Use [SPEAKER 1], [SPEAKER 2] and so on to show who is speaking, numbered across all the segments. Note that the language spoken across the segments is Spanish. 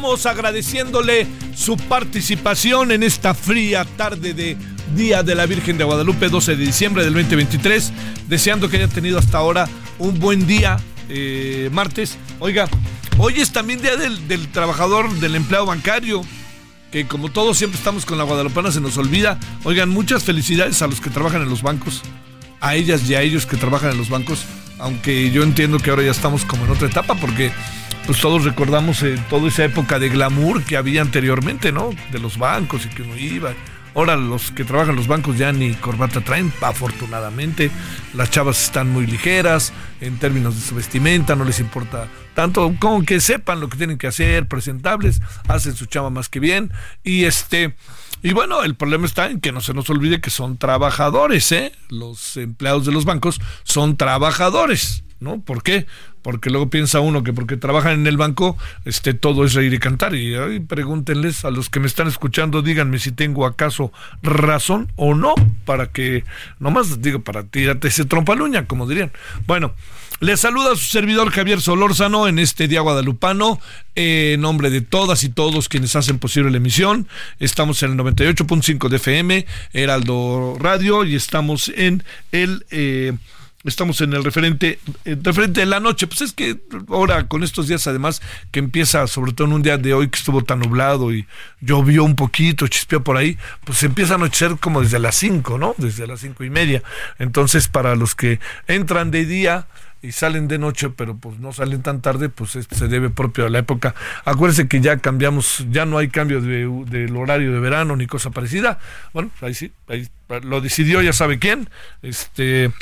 [SPEAKER 1] Agradeciéndole su participación en esta fría tarde de Día de la Virgen de Guadalupe, 12 de diciembre del 2023. Deseando que haya tenido hasta ahora un buen día, eh, martes. Oiga, hoy es también Día del, del Trabajador, del Empleado Bancario que como todos siempre estamos con la guadalupana se nos olvida. Oigan, muchas felicidades a los que trabajan en los bancos, a ellas y a ellos que trabajan en los bancos, aunque yo entiendo que ahora ya estamos como en otra etapa porque pues todos recordamos eh, toda esa época de glamour que había anteriormente, ¿no? De los bancos y que uno iba. Ahora los que trabajan los bancos ya ni corbata traen, afortunadamente. Las chavas están muy ligeras en términos de su vestimenta, no les importa tanto, como que sepan lo que tienen que hacer, presentables, hacen su chava más que bien. Y este, y bueno, el problema está en que no se nos olvide que son trabajadores, ¿eh? Los empleados de los bancos son trabajadores. ¿no? ¿Por qué? Porque luego piensa uno que porque trabajan en el banco, este, todo es reír y cantar. Y pregúntenles a los que me están escuchando, díganme si tengo acaso razón o no, para que, nomás digo, para tirarte ese trompaluña, como dirían. Bueno, les saluda a su servidor Javier Solórzano en este día guadalupano, en nombre de todas y todos quienes hacen posible la emisión. Estamos en el 98.5 de FM, Heraldo Radio, y estamos en el... Eh, Estamos en el referente, eh, referente de la noche. Pues es que ahora con estos días además que empieza, sobre todo en un día de hoy que estuvo tan nublado y llovió un poquito, chispeó por ahí, pues empieza a anochecer como desde las 5, ¿no? Desde las cinco y media. Entonces para los que entran de día, y salen de noche, pero pues no salen tan tarde, pues esto se debe propio a la época. Acuérdense que ya cambiamos, ya no hay cambio de, del horario de verano ni cosa parecida. Bueno, ahí sí, ahí lo decidió ya sabe quién. Este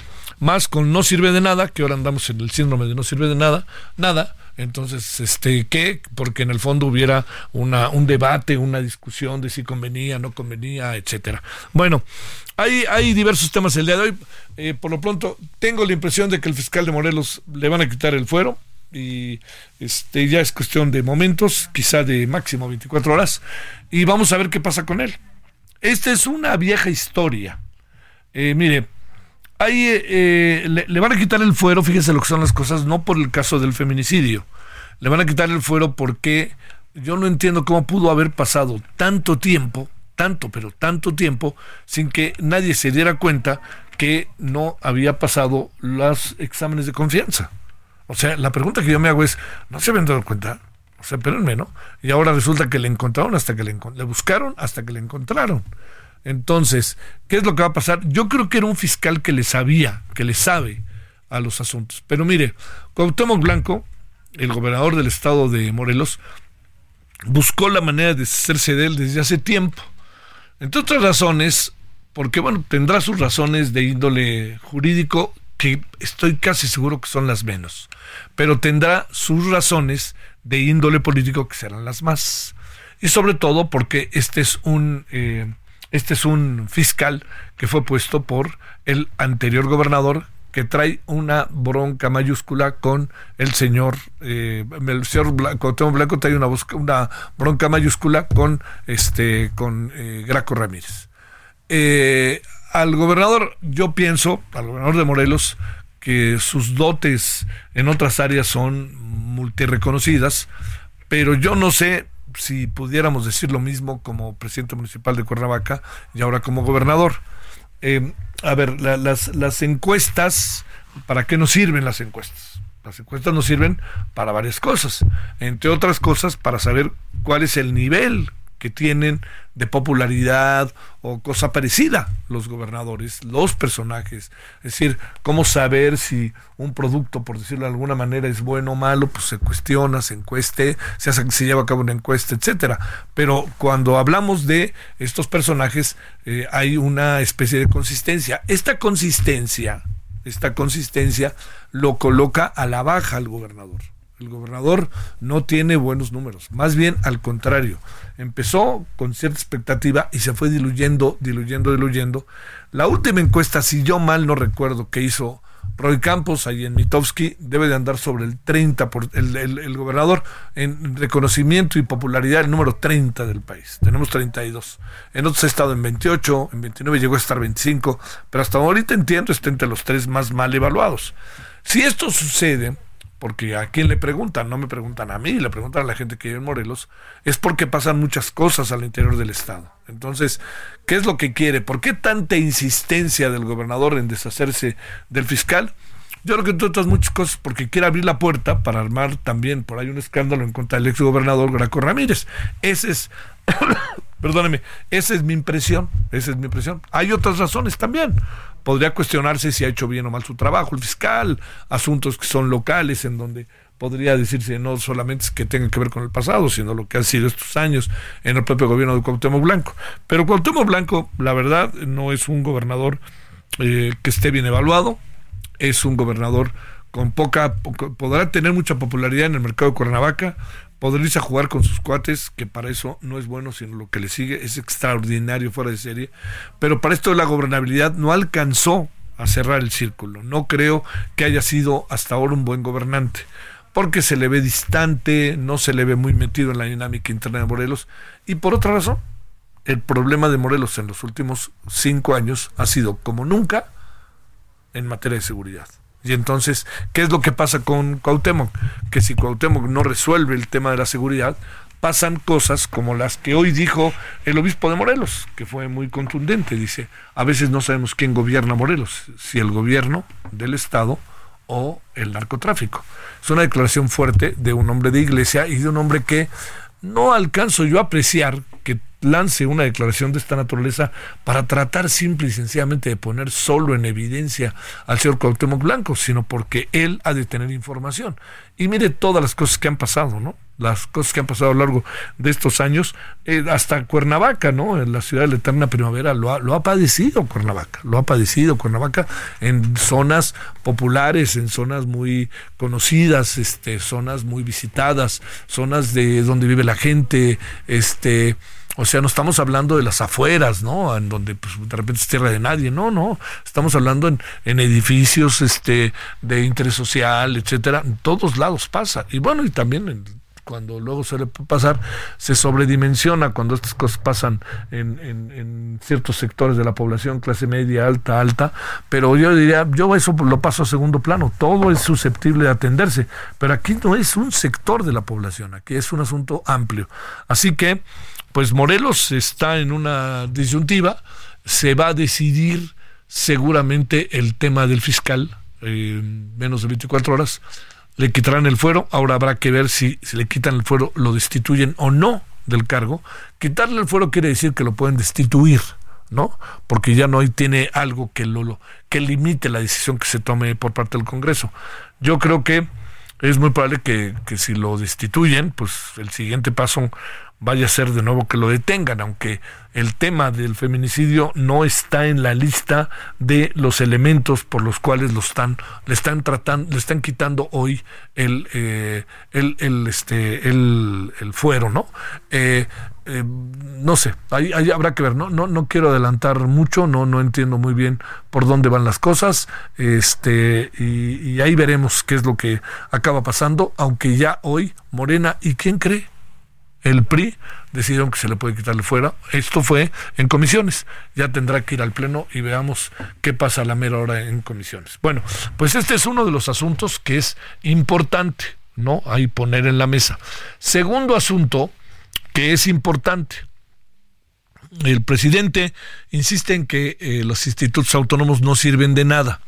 [SPEAKER 1] más con no sirve de nada, que ahora andamos en el síndrome de no sirve de nada, nada. Entonces, este, ¿qué? Porque en el fondo hubiera una, un debate, una discusión de si convenía, no convenía, etcétera. Bueno, hay, hay diversos temas el día de hoy. Eh, por lo pronto, tengo la impresión de que el fiscal de Morelos le van a quitar el fuero y este ya es cuestión de momentos, quizá de máximo 24 horas, y vamos a ver qué pasa con él. Esta es una vieja historia. Eh, mire, ahí eh, le, van a quitar el fuero, fíjese lo que son las cosas, no por el caso del feminicidio. Le van a quitar el fuero porque yo no entiendo cómo pudo haber pasado tanto tiempo, tanto, pero tanto tiempo, sin que nadie se diera cuenta que no había pasado los exámenes de confianza. O sea, la pregunta que yo me hago es, ¿no se habían dado cuenta? O sea, espérenme, ¿no? Y ahora resulta que le encontraron hasta que le, le buscaron hasta que le encontraron. Entonces, ¿qué es lo que va a pasar? Yo creo que era un fiscal que le sabía, que le sabe a los asuntos. Pero mire, Cuauhtémoc Blanco, el gobernador del estado de Morelos, buscó la manera de hacerse de él desde hace tiempo. Entre otras razones, porque bueno, tendrá sus razones de índole jurídico, que estoy casi seguro que son las menos, pero tendrá sus razones de índole político que serán las más. Y sobre todo porque este es un eh, este es un fiscal que fue puesto por el anterior gobernador que trae una bronca mayúscula con el señor, eh, el señor Blanco, Blanco trae una, bronca mayúscula con este con eh, Graco Ramírez. Eh, al gobernador, yo pienso, al gobernador de Morelos, que sus dotes en otras áreas son multireconocidas, pero yo no sé si pudiéramos decir lo mismo como presidente municipal de Cuernavaca y ahora como gobernador. Eh, a ver, las, las encuestas, ¿para qué nos sirven las encuestas? Las encuestas nos sirven para varias cosas, entre otras cosas para saber cuál es el nivel que tienen de popularidad o cosa parecida los gobernadores, los personajes. Es decir, cómo saber si un producto, por decirlo de alguna manera, es bueno o malo, pues se cuestiona, se encueste, se, hace, se lleva a cabo una encuesta, etcétera. Pero cuando hablamos de estos personajes, eh, hay una especie de consistencia. Esta consistencia, esta consistencia lo coloca a la baja al gobernador. El gobernador no tiene buenos números, más bien al contrario. Empezó con cierta expectativa y se fue diluyendo, diluyendo, diluyendo. La última encuesta, si yo mal no recuerdo, que hizo Roy Campos ahí en Mitowski, debe de andar sobre el 30, por, el, el, gobernador en reconocimiento y popularidad, el número 30 del país. Tenemos 32. En otros ha estado en 28, en 29 llegó a estar 25, pero hasta ahorita entiendo está entre los tres más mal evaluados. Si esto sucede, porque a quién le preguntan, no me preguntan a mí, le preguntan a la gente que vive en Morelos, es porque pasan muchas cosas al interior del Estado. Entonces, ¿qué es lo que quiere? ¿Por qué tanta insistencia del gobernador en deshacerse del fiscal? Yo creo que entre otras muchas cosas porque quiere abrir la puerta para armar también por ahí un escándalo en contra del ex gobernador Graco Ramírez. Ese es, perdóneme, esa es mi impresión, esa es mi impresión. Hay otras razones también podría cuestionarse si ha hecho bien o mal su trabajo el fiscal, asuntos que son locales en donde podría decirse no solamente que tenga que ver con el pasado, sino lo que han sido estos años en el propio gobierno de Cuauhtémoc Blanco. Pero Cuauhtémoc Blanco, la verdad, no es un gobernador eh, que esté bien evaluado, es un gobernador con poca, podrá tener mucha popularidad en el mercado de Cuernavaca, podrá irse a jugar con sus cuates, que para eso no es bueno, sino lo que le sigue es extraordinario fuera de serie. Pero para esto de la gobernabilidad no alcanzó a cerrar el círculo. No creo que haya sido hasta ahora un buen gobernante, porque se le ve distante, no se le ve muy metido en la dinámica interna de Morelos. Y por otra razón, el problema de Morelos en los últimos cinco años ha sido, como nunca, en materia de seguridad. Y entonces, ¿qué es lo que pasa con Cuauhtémoc? Que si Cuauhtémoc no resuelve el tema de la seguridad, pasan cosas como las que hoy dijo el obispo de Morelos, que fue muy contundente. Dice, a veces no sabemos quién gobierna Morelos, si el gobierno del Estado o el narcotráfico. Es una declaración fuerte de un hombre de iglesia y de un hombre que no alcanzo yo a apreciar que lance una declaración de esta naturaleza para tratar simple y sencillamente de poner solo en evidencia al señor Cuauhtémoc Blanco, sino porque él ha de tener información. Y mire todas las cosas que han pasado, ¿no? Las cosas que han pasado a lo largo de estos años, eh, hasta Cuernavaca, ¿no? En la ciudad de la eterna primavera lo ha, lo ha padecido Cuernavaca, lo ha padecido Cuernavaca en zonas populares, en zonas muy conocidas, este, zonas muy visitadas, zonas de donde vive la gente, este, o sea, no estamos hablando de las afueras, ¿no? En donde pues, de repente es tierra de nadie. No, no. Estamos hablando en, en edificios este, de interés social, etcétera. En todos lados pasa. Y bueno, y también cuando luego suele pasar, se sobredimensiona cuando estas cosas pasan en, ciertos sectores de la población, clase media, alta, alta, pero yo diría, yo eso lo paso a segundo plano, todo es susceptible de atenderse, pero aquí no es un sector de la población, aquí es un asunto amplio. Así que pues Morelos está en una disyuntiva, se va a decidir seguramente el tema del fiscal, en menos de 24 horas. Le quitarán el fuero, ahora habrá que ver si, si le quitan el fuero, lo destituyen o no del cargo. Quitarle el fuero quiere decir que lo pueden destituir, ¿no? Porque ya no tiene algo que lo, que limite la decisión que se tome por parte del Congreso. Yo creo que es muy probable que, que si lo destituyen, pues el siguiente paso vaya a ser de nuevo que lo detengan, aunque el tema del feminicidio no está en la lista de los elementos por los cuales lo están, le están tratando, le están quitando hoy el, eh, el, el, este, el, el fuero, ¿no? Eh, eh, no sé, ahí, habrá que ver, ¿no? No, no quiero adelantar mucho, no, no entiendo muy bien por dónde van las cosas, este, y, y ahí veremos qué es lo que acaba pasando, aunque ya hoy Morena, ¿y quién cree? El PRI decidieron que se le puede quitarle fuera. Esto fue en comisiones. Ya tendrá que ir al Pleno y veamos qué pasa a la mera hora en comisiones. Bueno, pues este es uno de los asuntos que es importante, ¿no? Ahí poner en la mesa. Segundo asunto que es importante. El presidente insiste en que eh, los institutos autónomos no sirven de nada.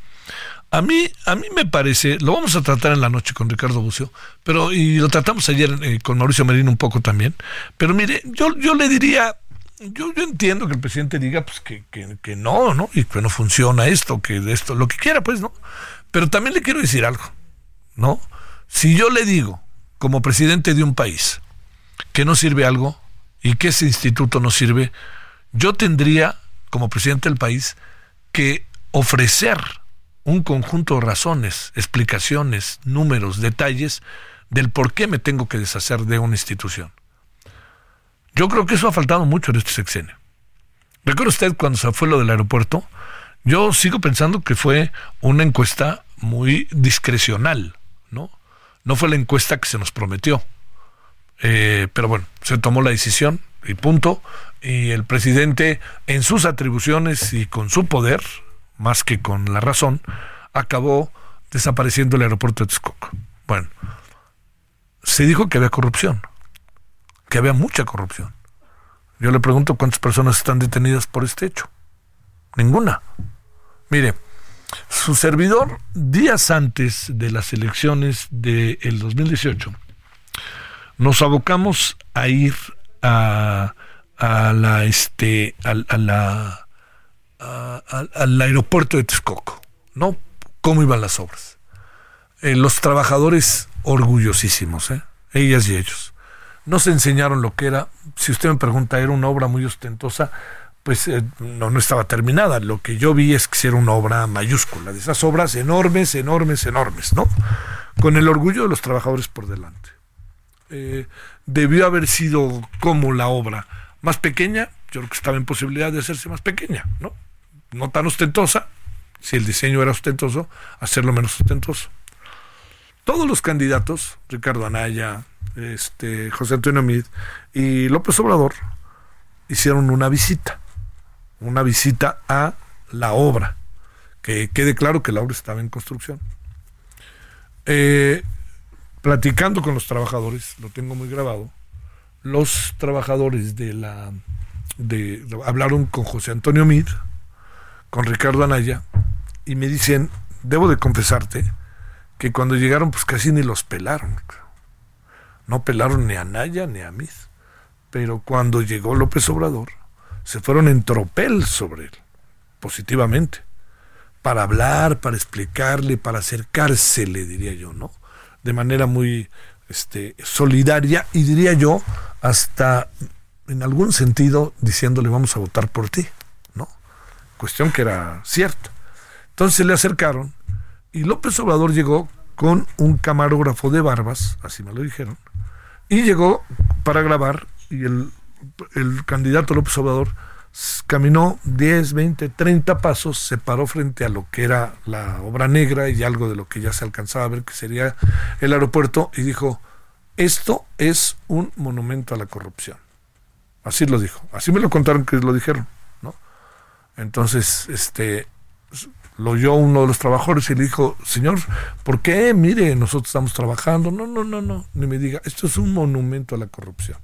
[SPEAKER 1] A mí, a mí me parece, lo vamos a tratar en la noche con Ricardo Bucio, pero y lo tratamos ayer eh, con Mauricio Merino un poco también. Pero mire, yo, yo le diría, yo, yo entiendo que el presidente diga pues que, que, que no, ¿no? Y que no funciona esto, que esto, lo que quiera, pues, ¿no? Pero también le quiero decir algo, ¿no? Si yo le digo, como presidente de un país, que no sirve algo y que ese instituto no sirve, yo tendría, como presidente del país, que ofrecer un conjunto de razones, explicaciones, números, detalles del por qué me tengo que deshacer de una institución. Yo creo que eso ha faltado mucho en este sexenio. ¿Recuerda usted cuando se fue lo del aeropuerto? Yo sigo pensando que fue una encuesta muy discrecional, ¿no? No fue la encuesta que se nos prometió. Eh, pero bueno, se tomó la decisión y punto. Y el presidente, en sus atribuciones y con su poder, más que con la razón, acabó desapareciendo el aeropuerto de Texcoco. Bueno, se dijo que había corrupción, que había mucha corrupción. Yo le pregunto cuántas personas están detenidas por este hecho. Ninguna. Mire, su servidor, días antes de las elecciones del 2018, nos abocamos a ir a, a la este a la al aeropuerto de Texcoco, ¿no? ¿Cómo iban las obras? Eh, los trabajadores orgullosísimos, ¿eh? ellas y ellos. Nos enseñaron lo que era, si usted me pregunta, era una obra muy ostentosa, pues eh, no, no estaba terminada. Lo que yo vi es que era una obra mayúscula, de esas obras enormes, enormes, enormes, ¿no? Con el orgullo de los trabajadores por delante. debió haber sido como la obra más pequeña, yo creo que estaba en posibilidad de hacerse más pequeña, ¿no? No tan ostentosa, si el diseño era ostentoso, hacerlo menos ostentoso. Todos los candidatos, Ricardo Anaya, este, José Antonio Mid y López Obrador, hicieron una visita, una visita a la obra, que quede claro que la obra estaba en construcción. Eh, platicando con los trabajadores, lo tengo muy grabado, los trabajadores de la de, hablaron con José Antonio Mid, con Ricardo Anaya y me dicen, debo de confesarte que cuando llegaron pues casi ni los pelaron. No pelaron ni a Anaya ni a mí. Pero cuando llegó López Obrador, se fueron en tropel sobre él, positivamente, para hablar, para explicarle, para acercársele, diría yo, ¿no? De manera muy este, solidaria y diría yo, hasta en algún sentido diciéndole vamos a votar por ti cuestión que era cierta. Entonces se le acercaron y López Obrador llegó con un camarógrafo de barbas, así me lo dijeron, y llegó para grabar y el, el candidato López Obrador caminó 10, 20, 30 pasos, se paró frente a lo que era la obra negra y algo de lo que ya se alcanzaba a ver que sería el aeropuerto y dijo, esto es un monumento a la corrupción. Así lo dijo, así me lo contaron que lo dijeron. Entonces, este, lo oyó uno de los trabajadores y le dijo, señor, ¿por qué? Mire, nosotros estamos trabajando. No, no, no, no, ni me diga, esto es un monumento a la corrupción.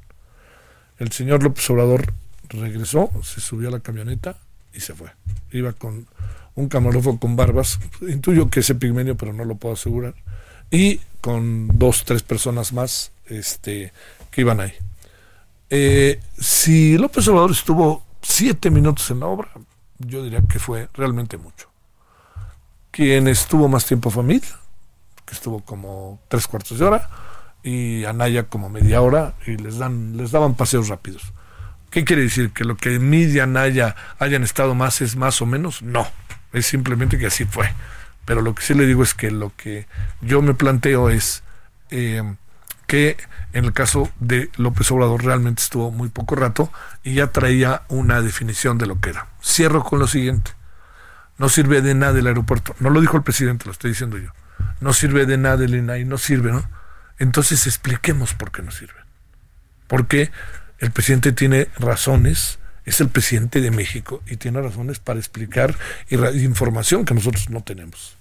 [SPEAKER 1] El señor López Obrador regresó, se subió a la camioneta y se fue. Iba con un camarógrafo con barbas, intuyo que es pigmenio, pero no lo puedo asegurar. y con dos, tres personas más este, que iban ahí. Eh, si López Obrador estuvo siete minutos en la obra, yo diría que fue realmente mucho. Quien estuvo más tiempo fue Mid, que estuvo como tres cuartos de hora, y Anaya como media hora, y les, dan, les daban paseos rápidos. ¿Qué quiere decir? ¿Que lo que Mid y Anaya hayan estado más es más o menos? No, es simplemente que así fue. Pero lo que sí le digo es que lo que yo me planteo es eh, que en el caso de López Obrador realmente estuvo muy poco rato y ya traía una definición de lo que era. Cierro con lo siguiente. No sirve de nada el aeropuerto. No lo dijo el presidente, lo estoy diciendo yo. No sirve de nada el INAI, no sirve, ¿no? Entonces expliquemos por qué no sirve. Porque el presidente tiene razones, es el presidente de México y tiene razones para explicar información que nosotros no tenemos.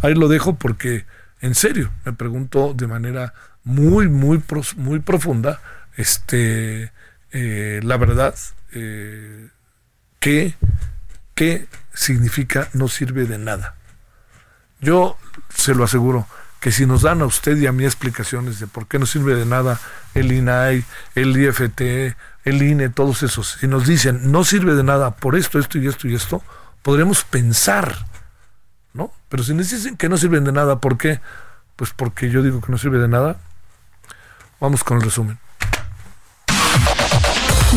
[SPEAKER 1] Ahí lo dejo porque, en serio, me pregunto de manera muy, muy, muy profunda, este, eh, la verdad, eh, ¿qué, ¿qué significa no sirve de nada? Yo se lo aseguro que si nos dan a usted y a mí explicaciones de por qué no sirve de nada el INAI, el IFT, el INE, todos esos, si nos dicen no sirve de nada por esto, esto y esto y esto, podremos pensar, ¿no? Pero si nos dicen que no sirven de nada, ¿por qué? Pues porque yo digo que no sirve de nada, Vamos con el resumen.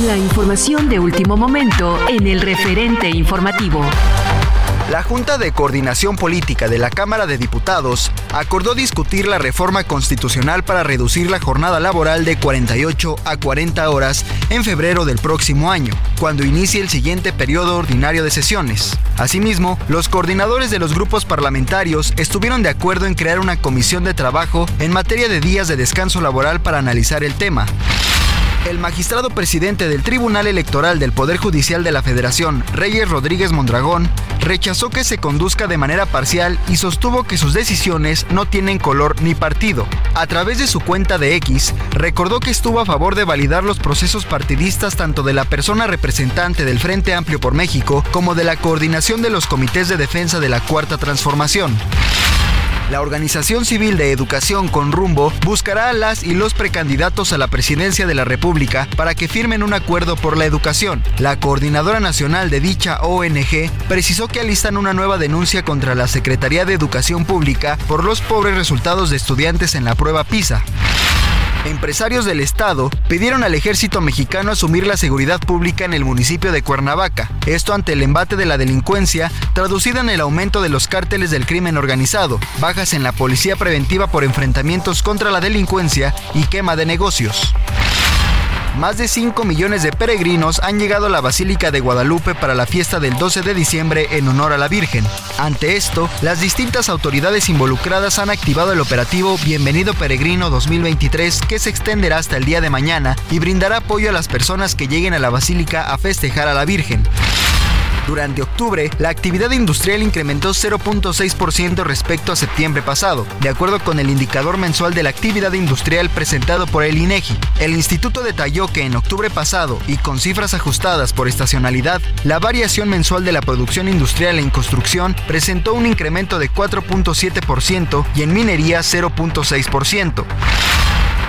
[SPEAKER 2] La información de último momento en el referente informativo.
[SPEAKER 3] La Junta de Coordinación Política de la Cámara de Diputados acordó discutir la reforma constitucional para reducir la jornada laboral de 48 a 40 horas en febrero del próximo año, cuando inicie el siguiente periodo ordinario de sesiones. Asimismo, los coordinadores de los grupos parlamentarios estuvieron de acuerdo en crear una comisión de trabajo en materia de días de descanso laboral para analizar el tema el magistrado presidente del Tribunal Electoral del Poder Judicial de la Federación, Reyes Rodríguez Mondragón, rechazó que se conduzca de manera parcial y sostuvo que sus decisiones no tienen color ni partido. A través de su cuenta de X, recordó que estuvo a favor de validar los procesos partidistas tanto de la persona representante del Frente Amplio por México como de la coordinación de los comités de defensa de la Cuarta Transformación. La Organización Civil de Educación con Rumbo buscará a las y los precandidatos a la presidencia de la República para que firmen un acuerdo por la educación. La coordinadora nacional de dicha ONG precisó que alistan una nueva denuncia contra la Secretaría de Educación Pública por los pobres resultados de estudiantes en la prueba PISA. Empresarios del Estado pidieron al ejército mexicano asumir la seguridad pública en el municipio de Cuernavaca, esto ante el embate de la delincuencia, traducida en el aumento de los cárteles del crimen organizado, bajas en la policía preventiva por enfrentamientos contra la delincuencia y quema de negocios. Más de 5 millones de peregrinos han llegado a la Basílica de Guadalupe para la fiesta del 12 de diciembre en honor a la Virgen. Ante esto, las distintas autoridades involucradas han activado el operativo Bienvenido Peregrino 2023 que se extenderá hasta el día de mañana y brindará apoyo a las personas que lleguen a la Basílica a festejar a la Virgen. Durante octubre, la actividad industrial incrementó 0.6% respecto a septiembre pasado, de acuerdo con el indicador mensual de la actividad industrial presentado por el INEGI. El instituto detalló que en octubre pasado, y con cifras ajustadas por estacionalidad, la variación mensual de la producción industrial en construcción presentó un incremento de 4.7% y en minería 0.6%.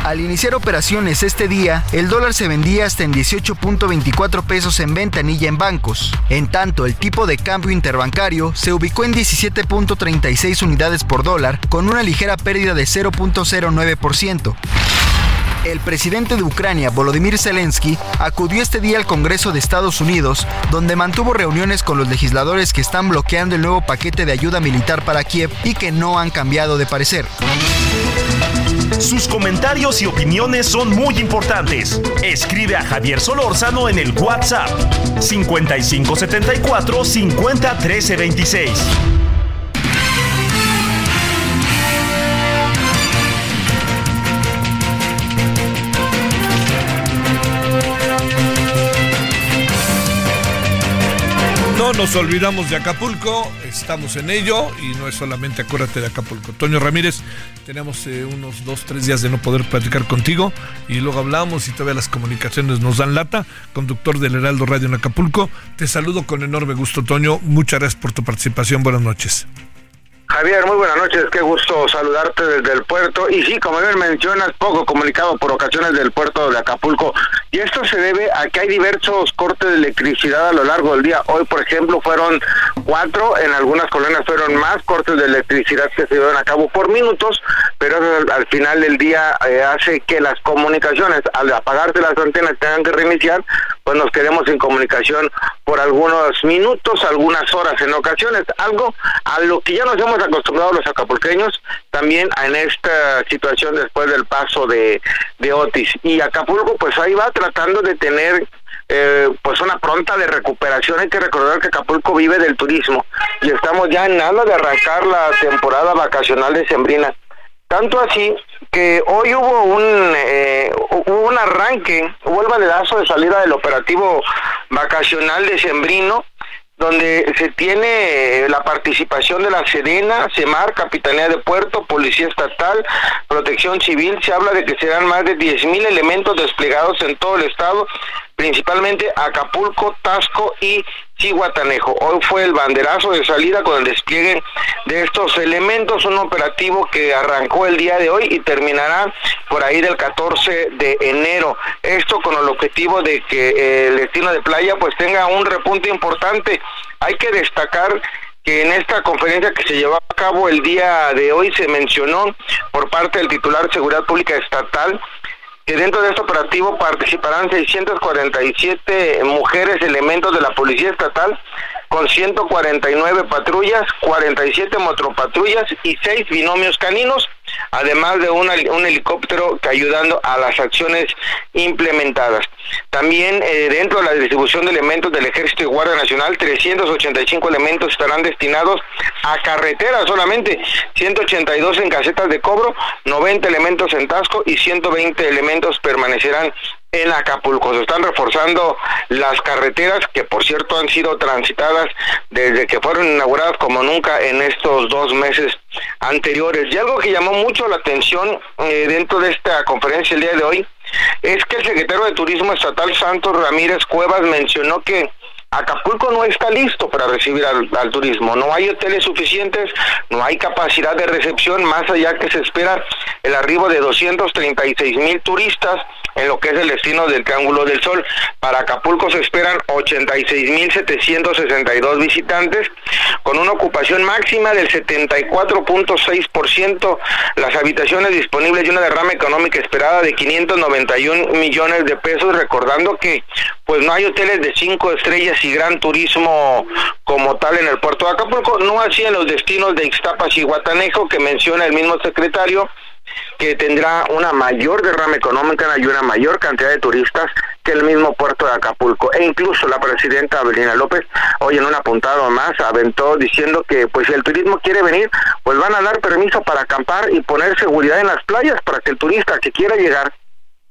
[SPEAKER 3] Al iniciar operaciones este día, el dólar se vendía hasta en 18.24 pesos en ventanilla en bancos. En tanto, el tipo de cambio interbancario se ubicó en 17.36 unidades por dólar, con una ligera pérdida de 0.09%. El presidente de Ucrania, Volodymyr Zelensky, acudió este día al Congreso de Estados Unidos, donde mantuvo reuniones con los legisladores que están bloqueando el nuevo paquete de ayuda militar para Kiev y que no han cambiado de parecer.
[SPEAKER 4] Sus comentarios y opiniones son muy importantes. Escribe a Javier Solórzano en el WhatsApp 5574 50 13 26.
[SPEAKER 1] No nos olvidamos de Acapulco, estamos en ello y no es solamente acuérdate de Acapulco. Toño Ramírez, tenemos eh, unos dos, tres días de no poder platicar contigo y luego hablamos y todavía las comunicaciones nos dan lata. Conductor del Heraldo Radio en Acapulco, te saludo con enorme gusto, Toño. Muchas gracias por tu participación. Buenas noches.
[SPEAKER 5] Javier, muy buenas noches, qué gusto saludarte desde el puerto. Y sí, como bien mencionas, poco comunicado por ocasiones del puerto de Acapulco. Y esto se debe a que hay diversos cortes de electricidad a lo largo del día. Hoy, por ejemplo, fueron cuatro, en algunas colonias fueron más cortes de electricidad que se llevan a cabo por minutos, pero al, final del día eh, hace que las comunicaciones, al apagarse las antenas, tengan que reiniciar, pues nos quedemos sin comunicación por algunos minutos, algunas horas en ocasiones, algo a lo que ya nos hemos acostumbrado los acapulqueños también en esta situación después del paso de, de Otis. Y Acapulco pues ahí va tratando de tener eh, pues una pronta de recuperación. Hay que recordar que Acapulco vive del turismo y estamos ya en nada de arrancar la temporada vacacional de Sembrina. Tanto así que hoy hubo un, eh, un arranque, hubo el valedazo de salida del operativo vacacional de Sembrino, donde se tiene la participación de la Sedena, CEMAR, Capitanía de Puerto, Policía Estatal, Protección Civil. Se habla de que serán más de 10.000 elementos desplegados en todo el estado principalmente Acapulco, Tasco y Chihuatanejo. Hoy fue el banderazo de salida con el despliegue de estos elementos, un operativo que arrancó el día de hoy y terminará por ahí del 14 de enero. Esto con el objetivo de que el destino de playa pues tenga un repunte importante. Hay que destacar que en esta conferencia que se llevó a cabo el día de hoy se mencionó por parte del titular de Seguridad Pública Estatal que dentro de este operativo participarán 647 mujeres elementos de la Policía Estatal con 149 patrullas, 47 motopatrullas y 6 binomios caninos, además de un helicóptero ayudando a las acciones implementadas. También eh, dentro de la distribución de elementos del Ejército y Guardia Nacional, 385 elementos estarán destinados a carreteras solamente, 182 en casetas de cobro, 90 elementos en Tasco y 120 elementos permanecerán en Acapulco. Se están reforzando las carreteras que por cierto han sido transitadas desde que fueron inauguradas como nunca en estos dos meses anteriores. Y algo que llamó mucho la atención eh, dentro de esta conferencia el día de hoy es que el secretario de Turismo Estatal Santos Ramírez Cuevas mencionó que Acapulco no está listo para recibir al, turismo, no hay hoteles suficientes, no hay capacidad de recepción, más allá que se espera el arribo de 236 mil turistas en lo que es el destino del Triángulo del Sol. Para Acapulco se esperan 86 mil 762 visitantes, con una ocupación máxima del 74.6%, las habitaciones disponibles y una derrama económica esperada de 591 millones de pesos, recordando que pues no hay hoteles de cinco estrellas y gran turismo como tal en el puerto de Acapulco, no así en los destinos de Ixtapas y Guatanejo que menciona el mismo secretario que tendrá una mayor derrama económica y una mayor cantidad de turistas que el mismo puerto de Acapulco. E incluso la presidenta Abelina López, hoy en un apuntado más, aventó diciendo que pues si el turismo quiere venir, pues van a dar permiso para acampar y poner seguridad en las playas para que el turista que quiera llegar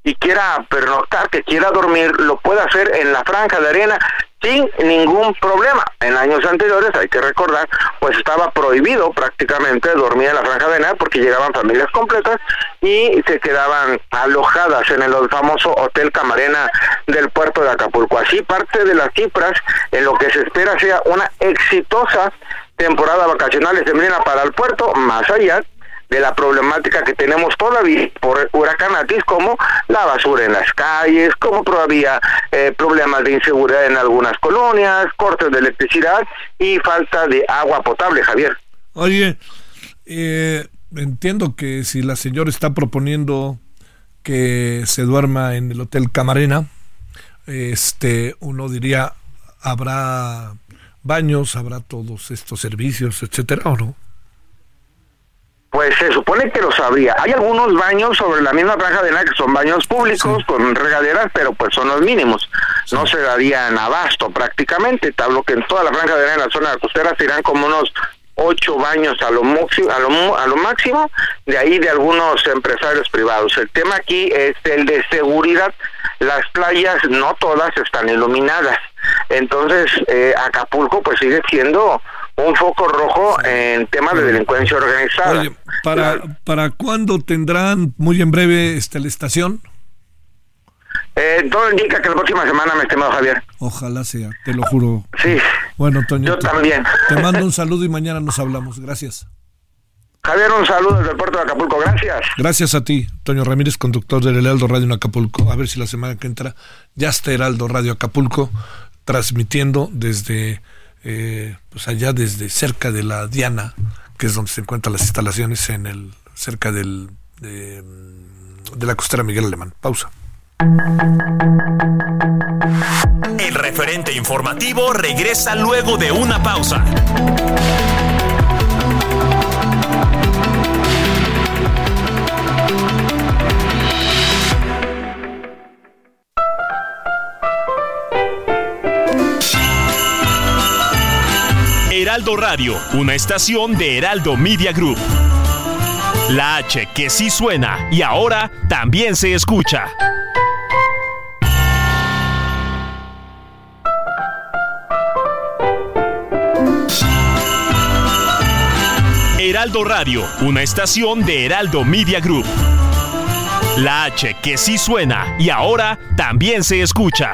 [SPEAKER 5] y quiera pernoctar, que quiera dormir, lo pueda hacer en la franja de arena sin ningún problema. En años anteriores, hay que recordar, pues estaba prohibido prácticamente dormir en la franja de arena porque llegaban familias completas y se quedaban alojadas en el famoso Hotel Camarena del puerto de Acapulco. Así parte de las cifras en lo que se espera sea una exitosa temporada vacacional de sembrina para el puerto, más allá de la problemática que tenemos todavía por huracanatis como la basura en las calles, como todavía eh, problemas de inseguridad en algunas colonias, cortes de electricidad y falta de agua potable, Javier.
[SPEAKER 1] Oye, eh, entiendo que si la señora está proponiendo que se duerma en el Hotel Camarena, este, uno diría, habrá baños, habrá todos estos servicios, etcétera, ¿o no?
[SPEAKER 5] Pues se supone que lo sabría. Hay algunos baños sobre la misma franja de la que son baños públicos con regaderas, pero pues son los mínimos. No se darían abasto prácticamente. Hablo que en toda la franja de arena en la zona costera serán como unos ocho baños a lo, a lo, a lo máximo, de ahí de algunos empresarios privados. El tema aquí es el de seguridad. Las playas no todas están iluminadas. Entonces, eh, Acapulco pues sigue siendo un foco rojo en temas de delincuencia organizada.
[SPEAKER 1] ¿para, ¿para cuándo tendrán muy en breve esta la estación?
[SPEAKER 5] Eh, todo indica que la próxima semana, mi estimado Javier.
[SPEAKER 1] Ojalá sea, te lo juro.
[SPEAKER 5] Sí.
[SPEAKER 1] Bueno, Toño.
[SPEAKER 5] Yo también.
[SPEAKER 1] Te mando un saludo y mañana nos hablamos. Gracias.
[SPEAKER 5] Javier, un saludo desde el puerto de Acapulco, gracias.
[SPEAKER 1] Gracias a ti, Toño Ramírez, conductor del Heraldo Radio en Acapulco. A ver si la semana que entra ya está Heraldo Radio Acapulco transmitiendo desde, eh, pues allá desde cerca de la Diana, que es donde se encuentran las instalaciones en el cerca del de, de la costera Miguel Alemán. Pausa.
[SPEAKER 4] El referente informativo regresa luego de una pausa. Heraldo Radio, una estación de Heraldo Media Group. La H que sí suena y ahora también se escucha. Heraldo Radio, una estación de Heraldo Media Group. La H que sí suena y ahora también se escucha.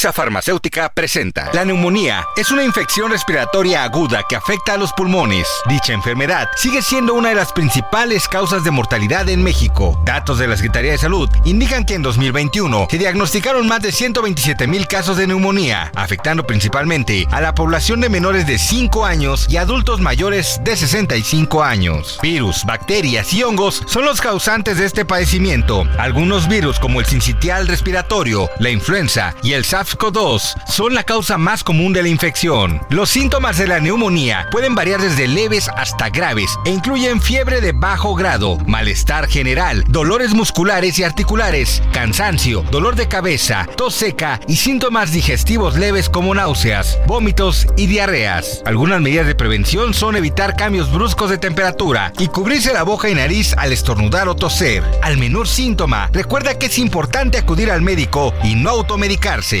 [SPEAKER 6] Farmacéutica presenta. La neumonía es una infección respiratoria aguda que afecta a los pulmones. Dicha enfermedad sigue siendo una de las principales causas de mortalidad en México. Datos de la Secretaría de Salud indican que en 2021 se diagnosticaron más de 127 mil casos de neumonía, afectando principalmente a la población de menores de 5 años y adultos mayores de 65 años. Virus, bacterias y hongos son los causantes de este padecimiento. Algunos virus como el sincitial respiratorio, la influenza y el SARS-CoV-2 son la causa más común de la infección. Los síntomas de la neumonía pueden variar desde leves hasta graves e incluyen fiebre de bajo grado, malestar general, dolores musculares y articulares, cansancio, dolor de cabeza, tos seca y síntomas digestivos leves como náuseas, vómitos y diarreas. Algunas medidas de prevención son evitar cambios bruscos de temperatura y cubrirse la boca y nariz al estornudar o toser. Al menor síntoma, recuerda que es importante acudir al médico y no automedicarse.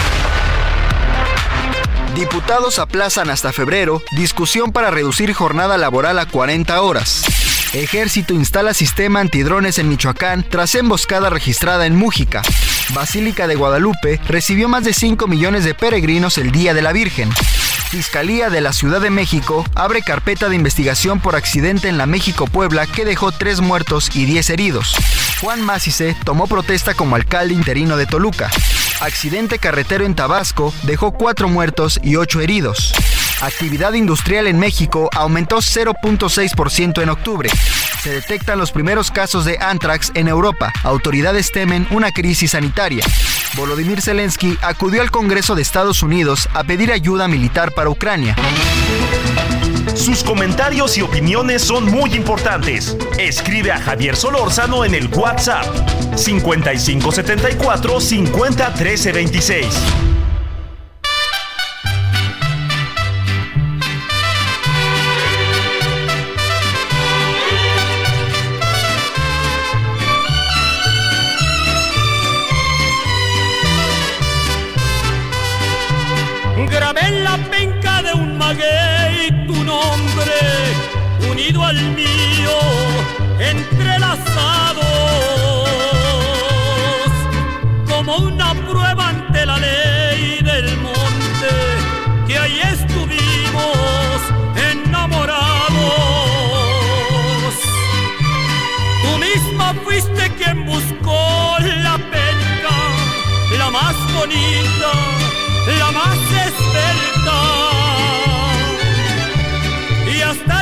[SPEAKER 3] Diputados aplazan hasta febrero discusión para reducir jornada laboral a 40 horas. Ejército instala sistema antidrones en Michoacán tras emboscada registrada en Mújica. Basílica de Guadalupe recibió más de 5 millones de peregrinos el Día de la Virgen. Fiscalía de la Ciudad de México abre carpeta de investigación por accidente en la México-Puebla que dejó 3 muertos y 10 heridos. Juan Macice tomó protesta como alcalde interino de Toluca. Accidente carretero en Tabasco dejó 4 muertos y 8 heridos. Actividad industrial en México aumentó 0.6% en octubre. Se detectan los primeros casos de anthrax en Europa. Autoridades temen una crisis sanitaria. Volodymyr Zelensky acudió al Congreso de Estados Unidos a pedir ayuda militar para Ucrania.
[SPEAKER 4] Sus comentarios y opiniones son muy importantes. Escribe a Javier Solórzano en el WhatsApp 5574 50 13
[SPEAKER 7] al mío, entrelazados, como una prueba ante la ley del monte, que ahí estuvimos enamorados. Tú misma fuiste quien buscó la penca, la más bonita la más esbelta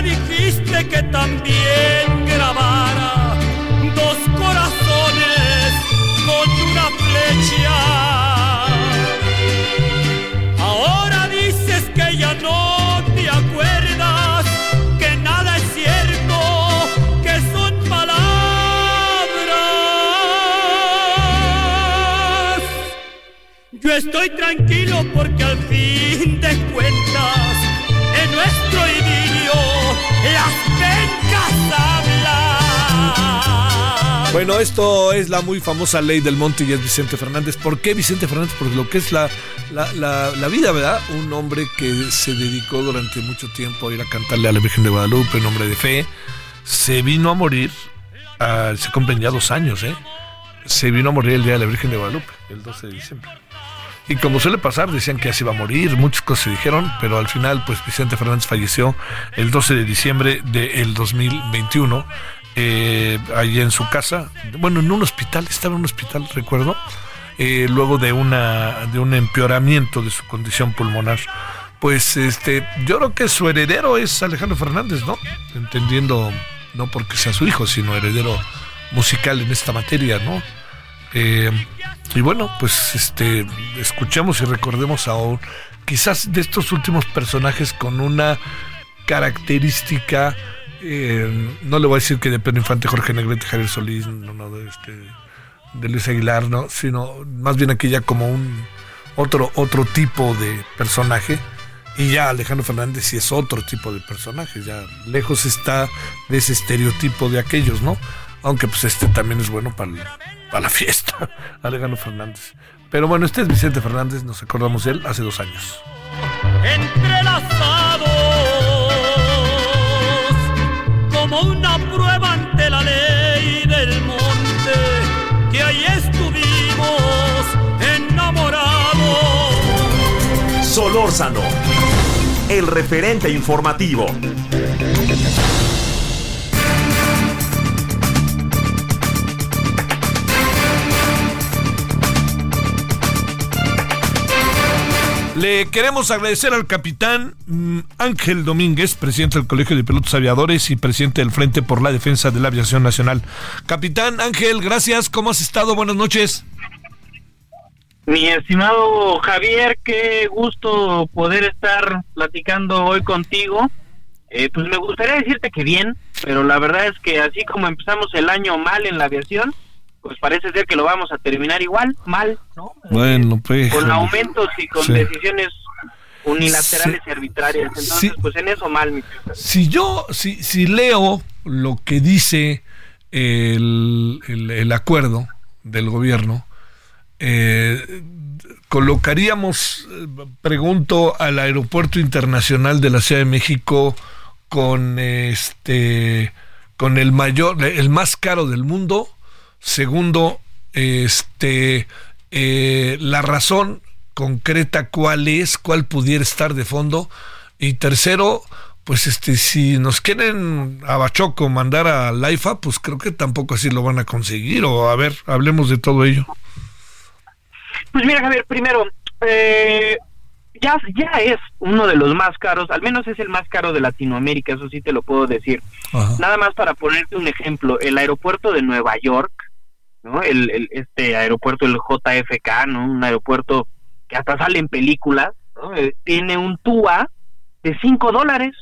[SPEAKER 7] dijiste que también grabara dos corazones con una flecha. Ahora dices que ya no te acuerdas, que nada es cierto, que son palabras. Yo estoy tranquilo porque al fin de cuentas en nuestro
[SPEAKER 1] bueno, esto es la muy famosa ley del monte y es Vicente Fernández. ¿Por qué Vicente Fernández? Porque lo que es la, la, vida, ¿verdad? Un hombre que se dedicó durante mucho tiempo a ir a cantarle a la Virgen de Guadalupe en nombre de fe. Se vino a morir, ah, se cumplen ya dos años, ¿eh? Se vino a morir el día de la Virgen de Guadalupe, el 12 de diciembre. Y como suele pasar, decían que así iba a morir, muchas cosas se dijeron, pero al final, pues Vicente Fernández falleció el 12 de diciembre del 2021, eh, allí en su casa, bueno, en un hospital, estaba en un hospital, recuerdo, eh, luego de, una, de un empeoramiento de su condición pulmonar. Pues este, yo creo que su heredero es Alejandro Fernández, ¿no? Entendiendo, no porque sea su hijo, sino heredero musical en esta materia, ¿no? Eh, y bueno, pues este escuchemos y recordemos ahora quizás de estos últimos personajes con una característica, eh, no le voy a decir que de Pedro Infante, Jorge Negrete, Javier Solís, no, no, de, este, de Luis Aguilar, no, sino más bien aquella como un otro, otro tipo de personaje. Y ya Alejandro Fernández sí es otro tipo de personaje, ya lejos está de ese estereotipo de aquellos, ¿no? Aunque pues este también es bueno para, para la fiesta, Alejandro Fernández. Pero bueno, este es Vicente Fernández, nos acordamos de él hace dos años.
[SPEAKER 7] Entrelazados como una prueba ante la ley del monte, que ahí estuvimos enamorados.
[SPEAKER 4] Solórzano, el referente informativo.
[SPEAKER 1] Le queremos agradecer al capitán mm, Ángel Domínguez, presidente del Colegio de Pilotos Aviadores y presidente del Frente por la Defensa de la Aviación Nacional. Capitán Ángel, gracias. ¿Cómo has estado? Buenas noches.
[SPEAKER 8] Mi estimado Javier, qué gusto poder estar platicando hoy contigo. Eh, pues me gustaría decirte que bien, pero la verdad es que así como empezamos el año mal en la aviación, pues parece ser que lo vamos a terminar igual, mal, ¿no?
[SPEAKER 1] Bueno, pues.
[SPEAKER 8] Con aumentos y con
[SPEAKER 1] Sí.
[SPEAKER 8] decisiones unilaterales y arbitrarias. Entonces,
[SPEAKER 1] Sí.
[SPEAKER 8] pues en eso mal, mi
[SPEAKER 1] Si yo, si, si leo lo que dice el, el- el acuerdo del gobierno, eh, colocaríamos, eh, pregunto, al aeropuerto internacional de la Ciudad de México con este, con el mayor, el más caro del mundo. Segundo, este, eh, la razón concreta cuál es, cuál pudiera estar de fondo. Y tercero, pues este, si nos quieren a Bachoco mandar a Laifa, pues creo que tampoco así lo van a conseguir. O a ver, hablemos de todo ello.
[SPEAKER 8] Pues mira, Javier, primero, eh, ya, ya es uno de los más caros, al menos es el más caro de Latinoamérica, eso sí te lo puedo decir. Nada más para ponerte un ejemplo, el aeropuerto de Nueva York, ¿no? El, el- este aeropuerto, el JFK, ¿no? Un aeropuerto que hasta sale en películas. Eh, tiene un TUA de 5 dólares.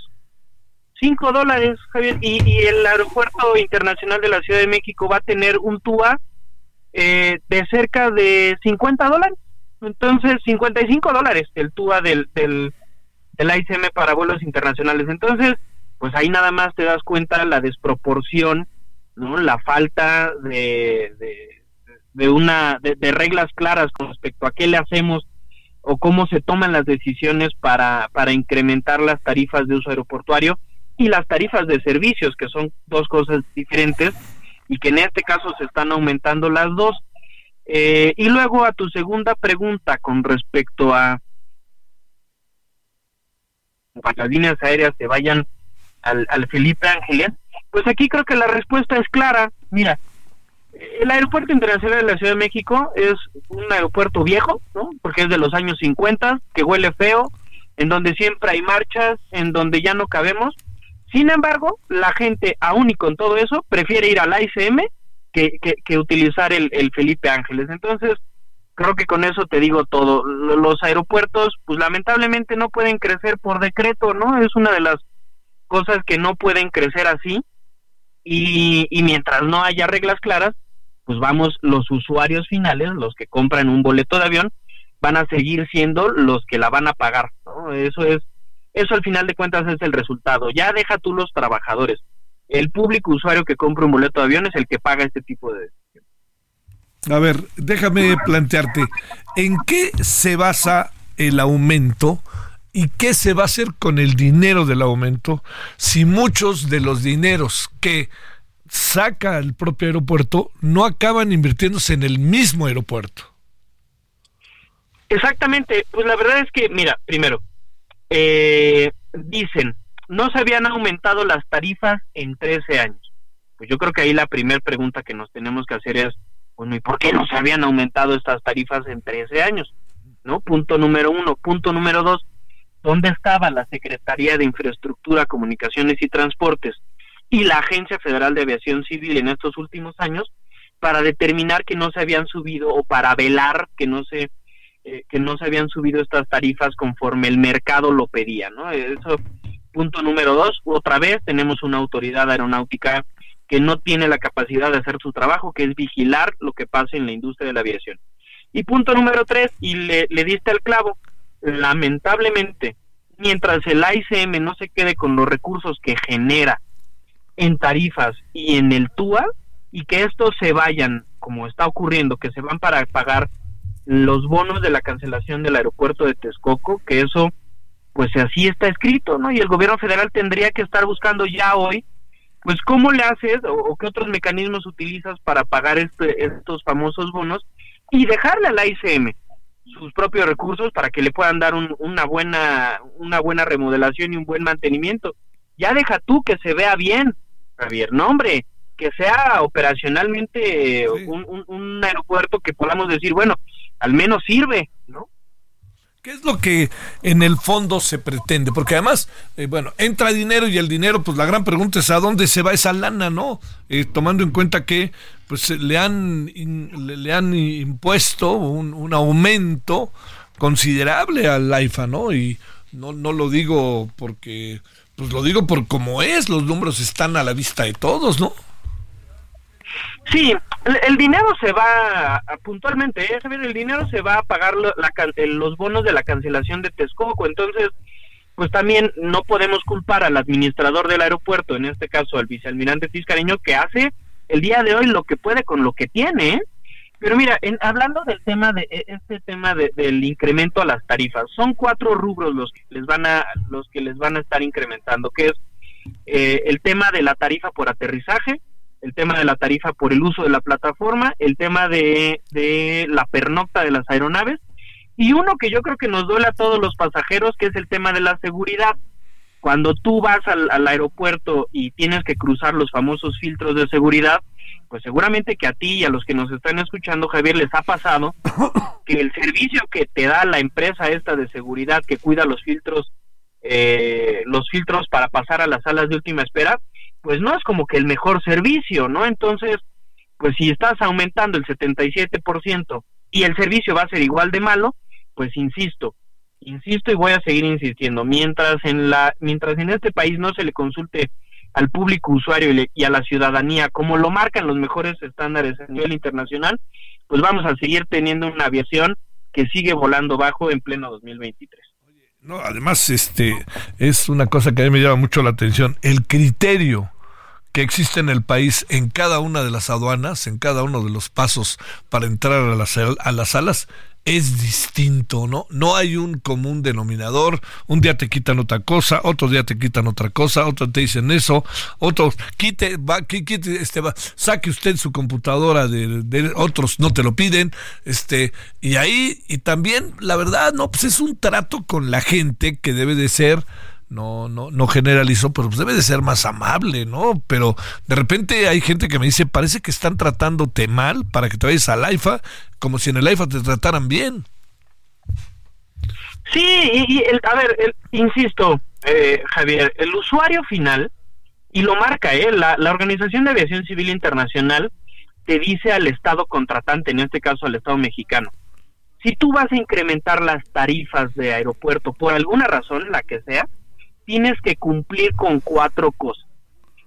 [SPEAKER 8] 5 dólares, Javier. Y, y el aeropuerto internacional de la Ciudad de México va a tener un TUA eh, de cerca de 50 dólares. Entonces, 55 dólares el TUA del, del, del AICM para vuelos internacionales. Entonces, pues ahí nada más te das cuenta la desproporción, ¿no? La falta de, de, una de, reglas claras con respecto a qué le hacemos o cómo se toman las decisiones para, para incrementar las tarifas de uso aeroportuario y las tarifas de servicios, que son dos cosas diferentes y que en este caso se están aumentando las dos. Eh, y luego a tu segunda pregunta con respecto a a las líneas aéreas se vayan al, al Felipe Ángeles, pues aquí creo que la respuesta es clara. Mira, el aeropuerto internacional de la Ciudad de México es un aeropuerto viejo, ¿no? Porque es de los años 50, que huele feo, en donde siempre hay marchas, en donde ya no cabemos. Sin embargo, la gente, aún y con todo eso, prefiere ir al AICM que, que, que utilizar el, el Felipe Ángeles. Entonces, creo que con eso te digo todo. Los aeropuertos, pues lamentablemente no pueden crecer por decreto, ¿no? Es una de las cosas que no pueden crecer así. Y, y mientras no haya reglas claras, pues vamos los usuarios finales, los que compran un boleto de avión, van a seguir siendo los que la van a pagar. ¿no? Eso es, eso al final de cuentas es el resultado. Ya deja tú los trabajadores. El público usuario que compra un boleto de avión es el que paga este tipo de
[SPEAKER 1] A ver, déjame plantearte, ¿en qué se basa el aumento y qué se va a hacer con el dinero del aumento si muchos de los dineros que saca el propio aeropuerto no acaban invirtiéndose en el mismo aeropuerto?
[SPEAKER 8] Exactamente, pues la verdad es que, mira, primero, eh, dicen, no se habían aumentado las tarifas en 13 años. Pues yo creo que ahí la primera pregunta que nos tenemos que hacer es, bueno, ¿y por qué no se habían aumentado estas tarifas en 13 años? ¿No? Punto número uno. Punto número dos, ¿dónde estaba la Secretaría de Infraestructura, Comunicaciones y Transportes y la Agencia Federal de Aviación Civil en estos últimos años para determinar que no se habían subido o para velar que no se eh, que no se habían subido estas tarifas conforme el mercado lo pedía, ¿no? Eso, punto número dos, otra vez tenemos una autoridad aeronáutica que no tiene la capacidad de hacer su trabajo, que es vigilar lo que pasa en la industria de la aviación. Y punto número tres, y le, le diste el clavo, lamentablemente, mientras el AICM no se quede con los recursos que genera en tarifas y en el TUA, y que estos se vayan, como está ocurriendo, que se van para pagar los bonos de la cancelación del aeropuerto de Texcoco, que eso pues así está escrito, ¿no? Y el gobierno federal tendría que estar buscando ya hoy, pues cómo le haces o, qué otros mecanismos utilizas para pagar este, estos famosos bonos y dejarle a la ICM sus propios recursos para que le puedan dar una buena una buena remodelación y un buen mantenimiento. Ya deja tú que se vea bien, Javier. No, hombre, que sea operacionalmente un, un aeropuerto que podamos decir, bueno, al menos sirve, ¿no?
[SPEAKER 1] ¿Qué es lo que en el fondo se pretende? Porque además, eh, bueno, entra dinero y el dinero, pues la gran pregunta es a dónde se va esa lana, ¿no? Eh, tomando en cuenta que pues le han, le, han impuesto un, un, aumento considerable al AIFA, ¿no? Y no, no lo digo porque, pues lo digo por cómo es, los números están a la vista de todos, ¿no?
[SPEAKER 8] Sí, el, dinero se va, puntualmente, ¿eh? el dinero se va a pagar los bonos de la cancelación de Texcoco, entonces, pues también no podemos culpar al administrador del aeropuerto, en este caso al vicealmirante Tiscareño, que hace el día de hoy lo que puede con lo que tiene, ¿eh? Pero mira, en, hablando del tema de e, este tema del incremento a las tarifas, son cuatro rubros los que les van a los que les van a estar incrementando, que es eh, el tema de la tarifa por aterrizaje, el tema de la tarifa por el uso de la plataforma, el tema de, de la pernocta de las aeronaves y uno que yo creo que nos duele a todos los pasajeros, que es el tema de la seguridad. Cuando tú vas al, al aeropuerto y tienes que cruzar los famosos filtros de seguridad, pues seguramente que a ti y a los que nos están escuchando, Javier, les ha pasado que el servicio que te da la empresa esta de seguridad que cuida los filtros, eh, los filtros para pasar a las salas de última espera, pues no es como que el mejor servicio, ¿no? Entonces, pues si estás aumentando el 77% y el servicio va a ser igual de malo, pues insisto, insisto y voy a seguir insistiendo, mientras en la mientras en este país no se le consulte al público usuario y, y a la ciudadanía como lo marcan los mejores estándares a nivel internacional, pues vamos a seguir teniendo una aviación que sigue volando bajo en pleno 2023.
[SPEAKER 1] No, además, este es una cosa que a mí me llama mucho la atención. El criterio que existe en el país en cada una de las aduanas, en cada uno de los pasos para entrar a las, a las salas, es distinto, ¿no? No hay un común denominador. Un día te quitan otra cosa, otro día te quitan otra cosa, otro te dicen eso, otros quite, va, quite, este, va, saque usted su computadora de, de, otros no te lo piden, este, y ahí, y también, la verdad, no, pues es un trato con la gente que debe de ser no, no, no generalizo, pero pues debe de ser más amable, ¿no? Pero de repente hay gente que me dice, parece que están tratándote mal para que te vayas al AIFA, como si en el AIFA te trataran bien.
[SPEAKER 8] Sí, y, el, a ver, insisto, eh, Javier, el usuario final, y lo marca, ¿eh? La, la Organización de Aviación Civil Internacional te dice al Estado contratante, en este caso al Estado mexicano, si tú vas a incrementar las tarifas de aeropuerto por alguna razón, la que sea, tienes que cumplir con cuatro cosas.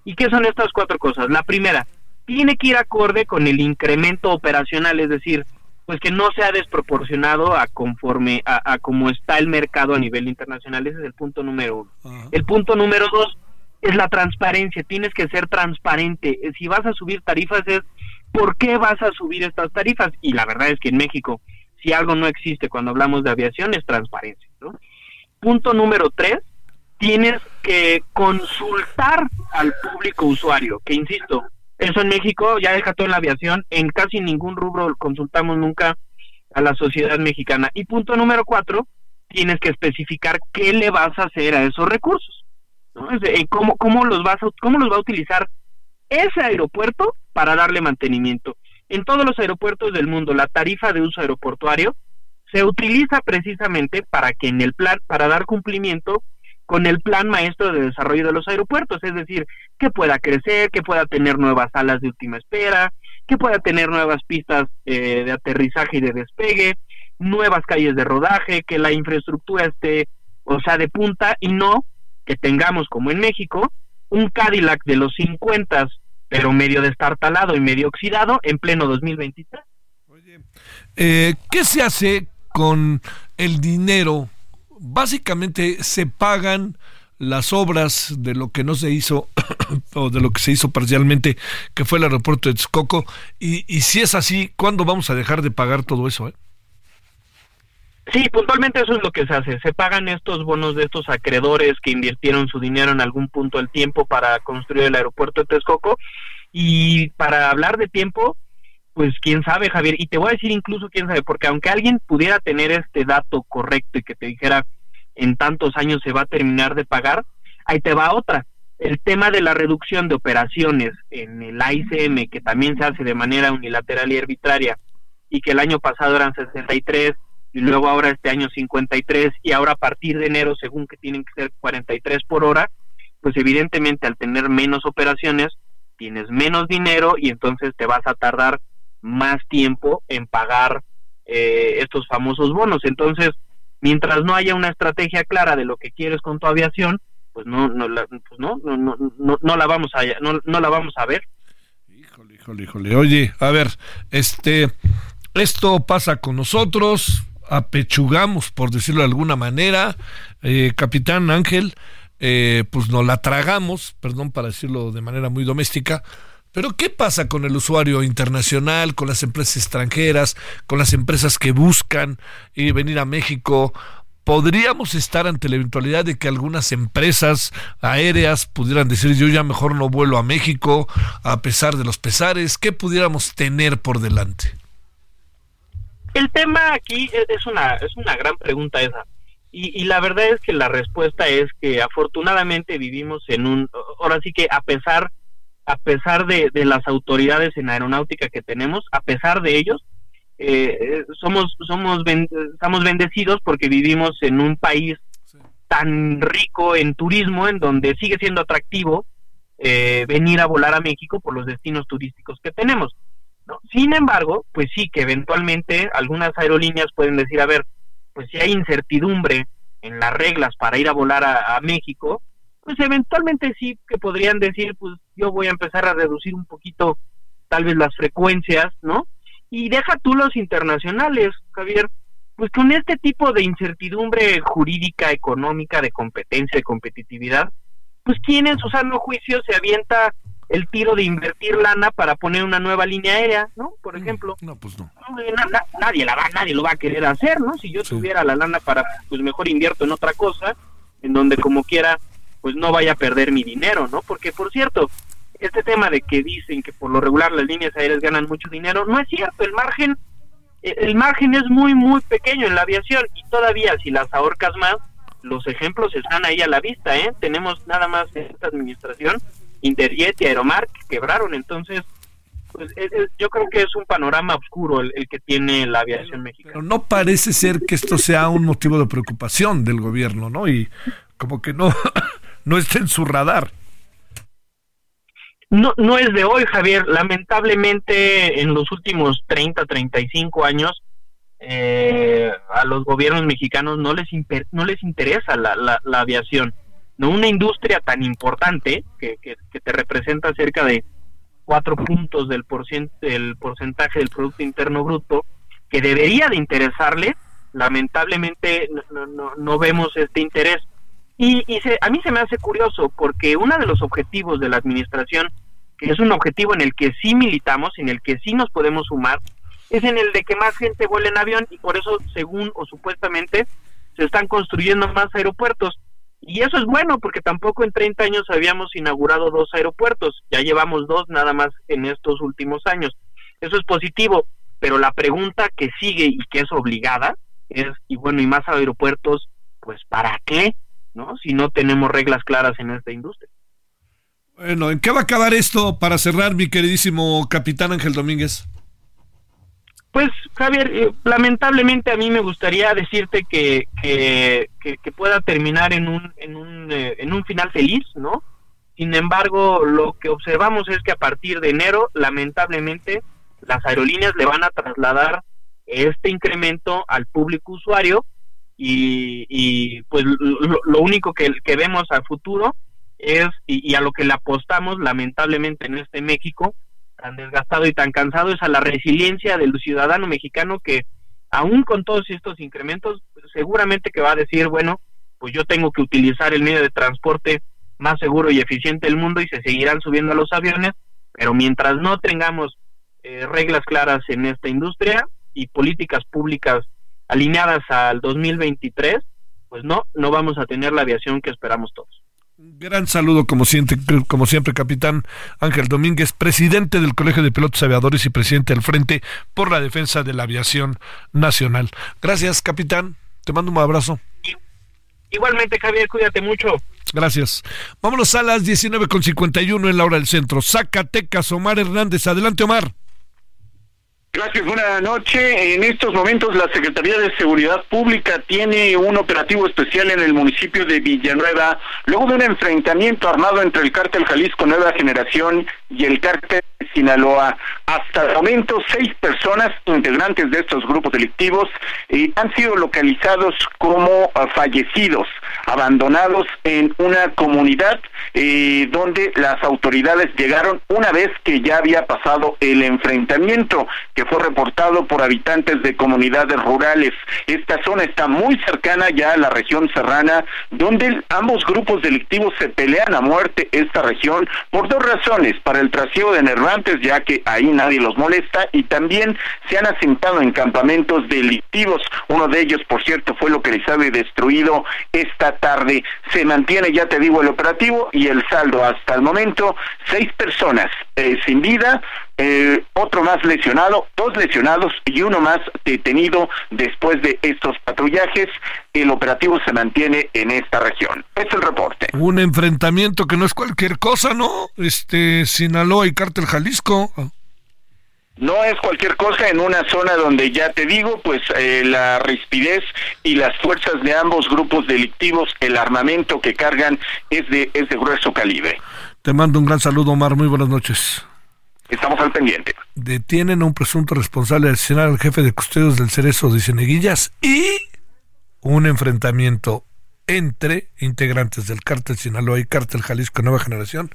[SPEAKER 8] ¿Y qué son estas cuatro cosas? La primera, tiene que ir acorde con el incremento operacional, es decir, pues que no sea desproporcionado a conforme a, cómo está el mercado a nivel internacional. Ese es el punto número uno. El punto número dos es la transparencia. Tienes que ser transparente. Si vas a subir tarifas es por qué vas a subir estas tarifas. Y la verdad es que en México, si algo no existe cuando hablamos de aviación, es transparencia. Punto número tres, tienes que consultar al público usuario, que insisto, eso en México, ya deja todo en la aviación, en casi ningún rubro consultamos nunca a la sociedad mexicana. Y punto número cuatro, tienes que especificar qué le vas a hacer a esos recursos. Eh, ¿Cómo, cómo, los vas a, ¿Cómo los va a utilizar ese aeropuerto para darle mantenimiento? En todos los aeropuertos del mundo, la tarifa de uso aeroportuario se utiliza precisamente para que en el plan, para dar cumplimiento con el plan maestro de desarrollo de los aeropuertos, es decir, que pueda crecer, que pueda tener nuevas salas de última espera, que pueda tener nuevas pistas eh, de aterrizaje y de despegue, nuevas calles de rodaje, que la infraestructura esté, o sea, de punta y no que tengamos, como en México, un Cadillac de los 50, pero medio destartalado y medio oxidado en pleno 2023. Oye,
[SPEAKER 1] eh, ¿qué se hace con el dinero básicamente se pagan las obras de lo que no se hizo o de lo que se hizo parcialmente, que fue el aeropuerto de Texcoco. Y, si es así, ¿cuándo vamos a dejar de pagar todo eso? Eh?
[SPEAKER 8] Sí, puntualmente eso es lo que se hace. Se pagan estos bonos de estos acreedores que invirtieron su dinero en algún punto del tiempo para construir el aeropuerto de Texcoco. Y para hablar de tiempo, pues quién sabe, Javier, y te voy a decir incluso quién sabe, porque aunque alguien pudiera tener este dato correcto y que te dijera en tantos años se va a terminar de pagar, ahí te va otra. El tema de la reducción de operaciones en el AICM, que también se hace de manera unilateral y arbitraria, y que el año pasado eran 63, y luego ahora este año 53, y ahora a partir de enero, según que tienen que ser 43 por hora, pues evidentemente al tener menos operaciones, tienes menos dinero y entonces te vas a tardar más tiempo en pagar eh, estos famosos bonos. Entonces, mientras no haya una estrategia clara de lo que quieres con tu aviación, pues no, no, la, pues no, no, no, no, la vamos a, no, no la vamos a ver.
[SPEAKER 1] Híjole, híjole, híjole. Oye, a ver, este, esto pasa con nosotros, apechugamos, por decirlo de alguna manera, eh, Capitán Ángel, eh, pues nos la tragamos, perdón para decirlo de manera muy doméstica, pero ¿qué pasa con el usuario internacional, con las empresas extranjeras, con las empresas que buscan eh, venir a México? ¿Podríamos estar ante la eventualidad de que algunas empresas aéreas pudieran decir yo ya mejor no vuelo a México a pesar de los pesares? ¿Qué pudiéramos tener por delante?
[SPEAKER 8] El tema aquí es una, es una gran pregunta esa. Y, y, la verdad es que la respuesta es que afortunadamente vivimos en un, ahora sí que a pesar a pesar de, las autoridades en aeronáutica que tenemos, a pesar de ellos, eh, somos, somos estamos bendecidos porque vivimos en un país tan rico en turismo, en donde sigue siendo atractivo eh, venir a volar a México por los destinos turísticos que tenemos. Sin embargo, pues sí que eventualmente algunas aerolíneas pueden decir, a ver, pues si hay incertidumbre en las reglas para ir a volar a México, pues eventualmente sí que podrían decir, pues yo voy a empezar a reducir un poquito tal vez las frecuencias, ¿no? Y deja tú los internacionales, Javier, pues con este tipo de incertidumbre jurídica, económica, de competencia, de competitividad, pues quién en su sano juicio se avienta el tiro de invertir lana para poner una nueva línea aérea, ¿no? Por mm, ejemplo. No, pues no. nadie la va, nadie lo va a querer hacer, ¿no? Si yo tuviera la lana para, pues mejor invierto en otra cosa, en donde como quiera pues no vaya a perder mi dinero, ¿no? Porque, por cierto, este tema de que dicen que por lo regular las líneas aéreas ganan mucho dinero, no es cierto, el margen eh, el margen es muy muy pequeño en la aviación y todavía si las ahorcas más, los ejemplos están ahí a la vista, ¿eh? Tenemos nada más esta administración Interjet y Aeromar que quebraron, entonces pues yo creo que es un panorama oscuro el, que tiene la aviación mexicana.
[SPEAKER 1] Pero no parece ser que esto sea un motivo de preocupación del gobierno, ¿no? Y como que no no está en su radar.
[SPEAKER 8] No, no es de hoy, Javier. Lamentablemente, en los últimos 30, 35 años, eh, a los gobiernos mexicanos no les, no les interesa la, la, aviación. No una industria tan importante que, que, te representa cerca de cuatro puntos del, del porcentaje del Producto Interno Bruto, que debería de interesarle, lamentablemente no, no, vemos este interés. Y, y a mí se me hace curioso porque uno de los objetivos de la administración, que es un objetivo en el que sí militamos, en el que sí nos podemos sumar, es en el de que más gente vuele en avión y por eso, según o supuestamente, se están construyendo más aeropuertos. Y eso es bueno porque tampoco en 30 años habíamos inaugurado dos aeropuertos, ya llevamos dos nada más en estos últimos años. Eso es positivo, pero la pregunta que sigue y que es obligada es, y bueno, y más aeropuertos, pues ¿para qué? ¿No? Si no tenemos reglas claras en esta industria.
[SPEAKER 1] Bueno, ¿en qué va a acabar esto para cerrar, mi queridísimo capitán Ángel Domínguez?
[SPEAKER 8] Pues Javier, eh, lamentablemente a mí me gustaría decirte que, que, pueda terminar en un, en, un, eh, en un final feliz, ¿no? Sin embargo, lo que observamos es que a partir de enero, lamentablemente, las aerolíneas le van a trasladar este incremento al público usuario y, y pues lo, único que, vemos al futuro es, y, y a lo que le apostamos lamentablemente en este México, tan desgastado y tan cansado es a la resiliencia del ciudadano mexicano que aún con todos estos incrementos seguramente que va a decir, bueno, pues yo tengo que utilizar el medio de transporte más seguro y eficiente del mundo y se seguirán subiendo a los aviones, pero mientras no tengamos eh, reglas claras en esta industria y políticas públicas alineadas al 2023, pues no, no vamos a tener la aviación que esperamos todos.
[SPEAKER 1] Gran saludo, como siempre, como siempre, capitán Ángel Domínguez, presidente del Colegio de Pilotos Aviadores y presidente del Frente por la Defensa de la Aviación Nacional. Gracias, capitán. Te mando un abrazo.
[SPEAKER 8] Igualmente, Javier, cuídate mucho.
[SPEAKER 1] Gracias. Vámonos a las 19.51 en la hora del centro. Zacatecas, Omar Hernández. Adelante, Omar.
[SPEAKER 9] Gracias, buena noche. En estos momentos la Secretaría de Seguridad Pública tiene un operativo especial en el municipio de Villanueva, luego de un enfrentamiento armado entre el cártel Jalisco Nueva Generación y el cártel Sinaloa. Hasta el momento, seis personas integrantes de estos grupos delictivos eh, han sido localizados como ah, fallecidos, abandonados en una comunidad eh, donde las autoridades llegaron una vez que ya había pasado el enfrentamiento que fue reportado por habitantes de comunidades rurales. Esta zona está muy cercana ya a la región serrana, donde ambos grupos delictivos se pelean a muerte esta región por dos razones, para el trasiego de nervantes, ya que ahí nadie los molesta, y también se han asentado en campamentos delictivos. Uno de ellos, por cierto, fue localizado y destruido esta tarde. Se mantiene, ya te digo, el operativo y el saldo hasta el momento, seis personas eh, sin vida, eh, otro más lesionado, dos lesionados y uno más detenido después de estos patrullajes. El operativo se mantiene en esta región. Es el reporte.
[SPEAKER 1] Un enfrentamiento que no es cualquier cosa, ¿no? Este, Sinaloa y Cártel Jalisco.
[SPEAKER 9] No es cualquier cosa en una zona donde ya te digo, pues eh, la rispidez y las fuerzas de ambos grupos delictivos, el armamento que cargan es de, es de grueso calibre.
[SPEAKER 1] Te mando un gran saludo, Omar. Muy buenas noches.
[SPEAKER 9] Estamos al pendiente.
[SPEAKER 1] Detienen a un presunto responsable de asesinar al jefe de custodios del Cerezo de Cieneguillas y un enfrentamiento entre integrantes del cártel Sinaloa y cártel Jalisco Nueva Generación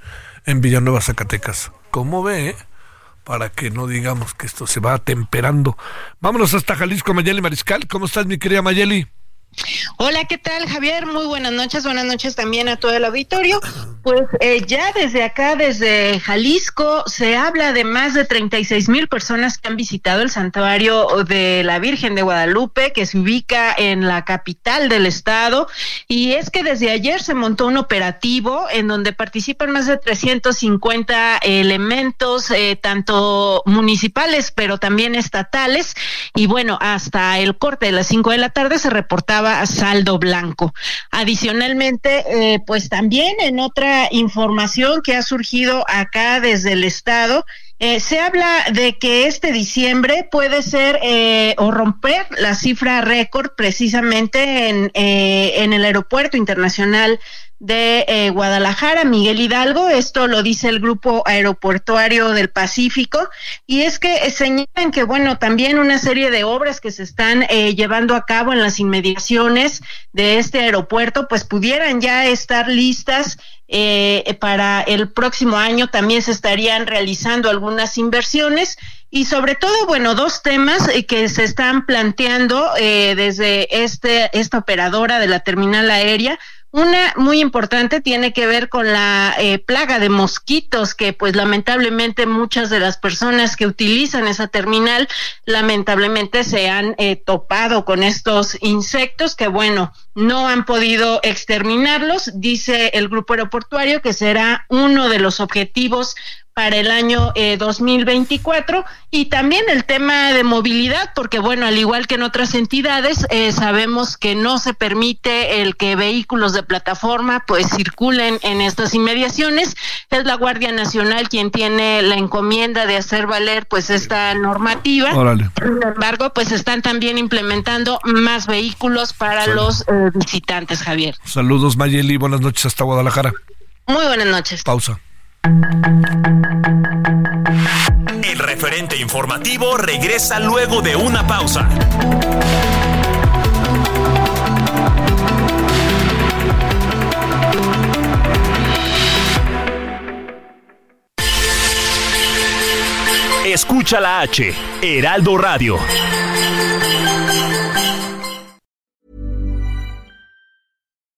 [SPEAKER 1] en Villanueva, Zacatecas. ¿Cómo ve? Para que no digamos que esto se va atemperando. Vámonos hasta Jalisco, Mayeli Mariscal. ¿Cómo estás, mi querida Mayeli?
[SPEAKER 10] Hola, ¿qué tal Javier? Muy buenas noches, buenas noches también a todo el auditorio. Pues eh, ya desde acá, desde Jalisco, se habla de más de 36 mil personas que han visitado el santuario de la Virgen de Guadalupe, que se ubica en la capital del estado. Y es que desde ayer se montó un operativo en donde participan más de 350 elementos, eh, tanto municipales, pero también estatales. Y bueno, hasta el corte de las 5 de la tarde se reportaba saldo blanco. Adicionalmente, eh, pues también en otra información que ha surgido acá desde el Estado, eh, se habla de que este diciembre puede ser eh, o romper la cifra récord precisamente en, en el Aeropuerto Internacional de eh, Guadalajara, Miguel Hidalgo. Esto lo dice el Grupo Aeroportuario del Pacífico. Y es que señalan que, bueno, también una serie de obras que se están eh, llevando a cabo en las inmediaciones de este aeropuerto, pues pudieran ya estar listas eh, para el próximo año. También se estarían realizando algunas inversiones y sobre todo, bueno, dos temas eh, que se están planteando eh, desde este esta operadora de la terminal aérea. Una muy importante tiene que ver con la eh, plaga de mosquitos que pues lamentablemente muchas de las personas que utilizan esa terminal lamentablemente se han eh, topado con estos insectos que bueno, no han podido exterminarlos. Dice el grupo aeroportuario que será uno de los objetivos para el año eh, 2024 y también el tema de movilidad porque bueno al igual que en otras entidades eh, sabemos que no se permite el que vehículos de plataforma pues circulen en estas inmediaciones. Es la Guardia Nacional quien tiene la encomienda de hacer valer pues esta normativa. Sin embargo pues están también implementando más vehículos para los eh, visitantes Javier.
[SPEAKER 1] Saludos Mayeli. Buenas noches hasta Guadalajara.
[SPEAKER 10] Muy buenas noches.
[SPEAKER 1] Pausa
[SPEAKER 4] el referente informativo regresa luego de una pausa. Escucha la H, Heraldo Radio.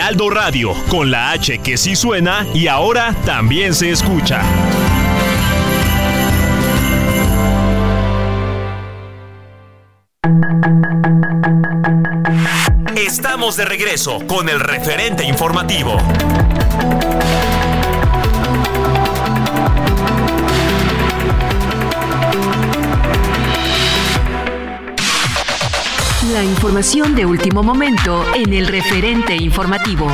[SPEAKER 4] Heraldo Radio, con la H que sí suena y ahora también se escucha. Estamos de regreso con el referente informativo.
[SPEAKER 2] La información de último momento en el referente informativo.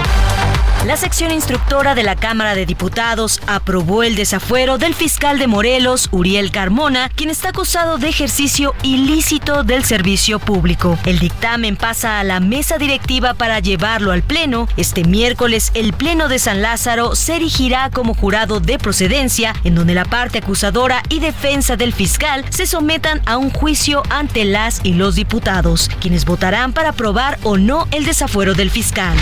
[SPEAKER 11] La sección instructora de la Cámara de Diputados aprobó el desafuero del fiscal de Morelos, Uriel Carmona, quien está acusado de ejercicio ilícito del servicio público. El dictamen pasa a la mesa directiva para llevarlo al Pleno. Este miércoles, el Pleno de San Lázaro se erigirá como jurado de procedencia, en donde la parte acusadora y defensa del fiscal se sometan a un juicio ante las y los diputados, quienes votarán para aprobar o no el desafuero del fiscal.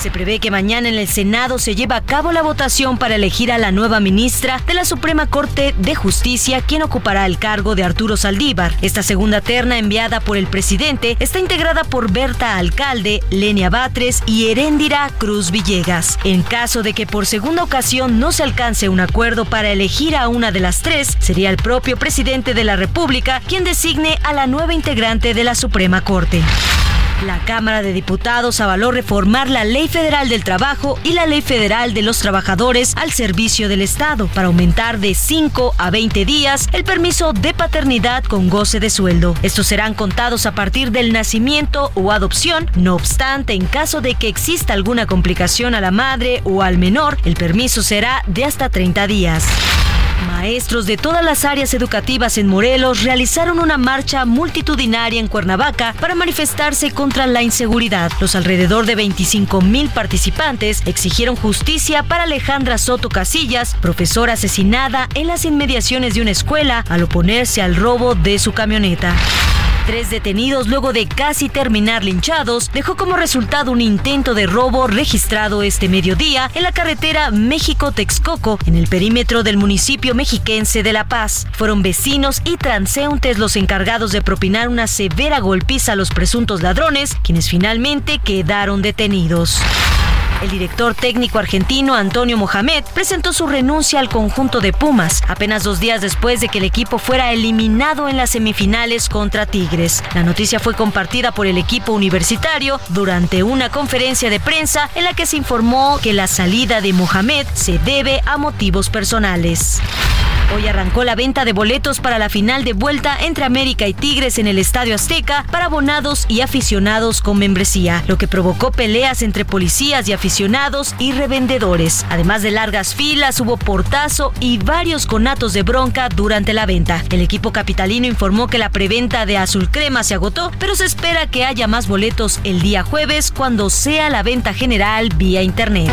[SPEAKER 11] Se prevé que mañana en el Senado se lleve a cabo la votación para elegir a la nueva ministra de la Suprema Corte de Justicia, quien ocupará el cargo de Arturo Saldívar. Esta segunda terna enviada por el presidente está integrada por Berta Alcalde, Lenia Batres y Heréndira Cruz Villegas. En caso de que por segunda ocasión no se alcance un acuerdo para elegir a una de las tres, sería el propio presidente de la República quien designe a la nueva integrante de la Suprema Corte. La Cámara de Diputados avaló reformar la Ley Federal del Trabajo y la Ley Federal de los Trabajadores al servicio del Estado para aumentar de 5 a 20 días el permiso de paternidad con goce de sueldo. Estos serán contados a partir del nacimiento o adopción. No obstante, en caso de que exista alguna complicación a la madre o al menor, el permiso será de hasta 30 días. Maestros de todas las áreas educativas en Morelos realizaron una marcha multitudinaria en Cuernavaca para manifestarse contra la inseguridad. Los alrededor de 25 mil participantes exigieron justicia para Alejandra Soto Casillas, profesora asesinada en las inmediaciones de una escuela al oponerse al robo de su camioneta. Tres detenidos luego de casi terminar linchados dejó como resultado un intento de robo registrado este mediodía en la carretera México-Texcoco en el perímetro del municipio mexiquense de La Paz. Fueron vecinos y transeúntes los encargados de propinar una severa golpiza a los presuntos ladrones, quienes finalmente quedaron detenidos. El director técnico argentino Antonio Mohamed presentó su renuncia al conjunto de Pumas apenas dos días después de que el equipo fuera eliminado en las semifinales contra Tigres. La noticia fue compartida por el equipo universitario durante una conferencia de prensa en la que se informó que la salida de Mohamed se debe a motivos personales. Hoy arrancó la venta de boletos para la final de vuelta entre América y Tigres en el Estadio Azteca para abonados y aficionados con membresía, lo que provocó peleas entre policías y aficionados y revendedores. Además de largas filas, hubo portazo y varios conatos de bronca durante la venta. El equipo capitalino informó que la preventa de Azul Crema se agotó, pero se espera que haya más boletos el día jueves cuando sea la venta general vía internet.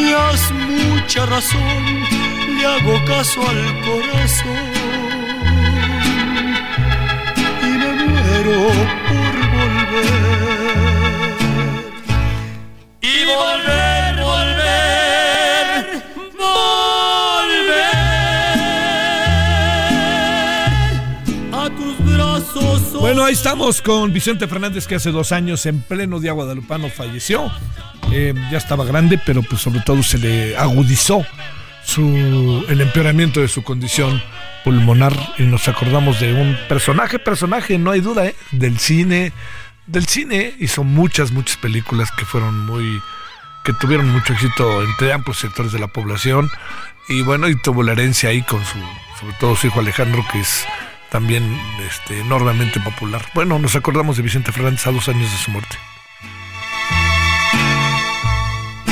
[SPEAKER 7] tenías mucha razón, le hago caso al corazón y me muero por volver. Y volver, volver, volver a tus brazos.
[SPEAKER 1] Bueno, ahí estamos con Vicente Fernández que hace dos años en pleno día guadalupano falleció. Eh, ya estaba grande, pero pues sobre todo se le agudizó su, el empeoramiento de su condición pulmonar y nos acordamos de un personaje, personaje, no hay duda, ¿eh? del cine, del cine hizo muchas, muchas películas que fueron muy, que tuvieron mucho éxito entre amplios sectores de la población y bueno, y tuvo la herencia ahí con su, sobre todo su hijo Alejandro, que es también este, enormemente popular. Bueno, nos acordamos de Vicente Fernández a dos años de su muerte.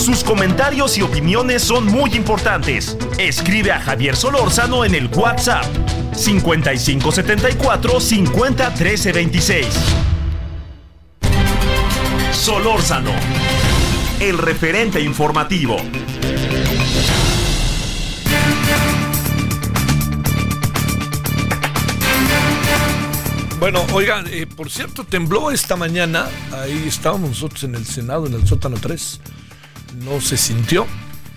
[SPEAKER 4] Sus comentarios y opiniones son muy importantes. Escribe a Javier Solórzano en el WhatsApp 5574 50 13 26. Solórzano, el referente informativo.
[SPEAKER 1] Bueno, oigan, eh, por cierto, tembló esta mañana. Ahí estábamos nosotros en el Senado, en el sótano 3 no se sintió.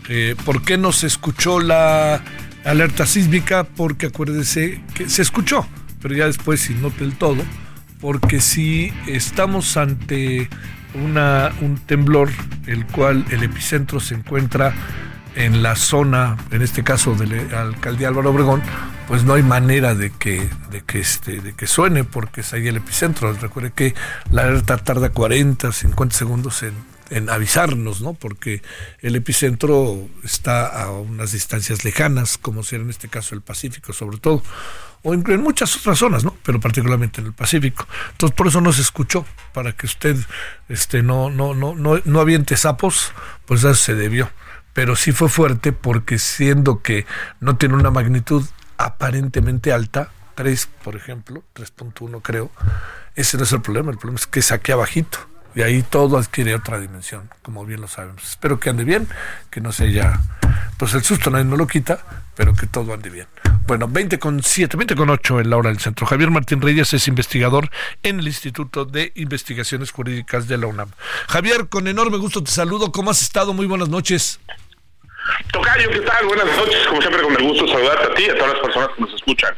[SPEAKER 1] Eh, ¿Por qué no se escuchó la alerta sísmica? Porque acuérdese que se escuchó, pero ya después sí, no del todo, porque si estamos ante una, un temblor, el cual el epicentro se encuentra en la zona, en este caso de la alcaldía Álvaro Obregón, pues no hay manera de que, de que, este, de que suene porque es ahí el epicentro. Recuerde que la alerta tarda 40, 50 segundos en en avisarnos, ¿no? Porque el epicentro está a unas distancias lejanas, como será en este caso el Pacífico, sobre todo, o en, muchas otras zonas, ¿no? Pero particularmente en el Pacífico. Entonces, por eso no se escuchó, para que usted este, no, no, no, no, no aviente sapos, pues eso se debió. Pero sí fue fuerte porque siendo que no tiene una magnitud aparentemente alta, 3, por ejemplo, 3.1 creo, ese no es el problema, el problema es que es aquí abajito y ahí todo adquiere otra dimensión, como bien lo sabemos. Espero que ande bien, que no se haya, pues el susto nadie no lo quita, pero que todo ande bien. Bueno, 20 con 7, 20 con 8 en la hora del centro. Javier Martín Reyes es investigador en el Instituto de Investigaciones Jurídicas de la UNAM. Javier, con enorme gusto te saludo. ¿Cómo has estado? Muy buenas noches.
[SPEAKER 12] Tocayo, ¿qué tal? Buenas noches. Como siempre, con el gusto saludarte a ti y a todas las personas que nos escuchan.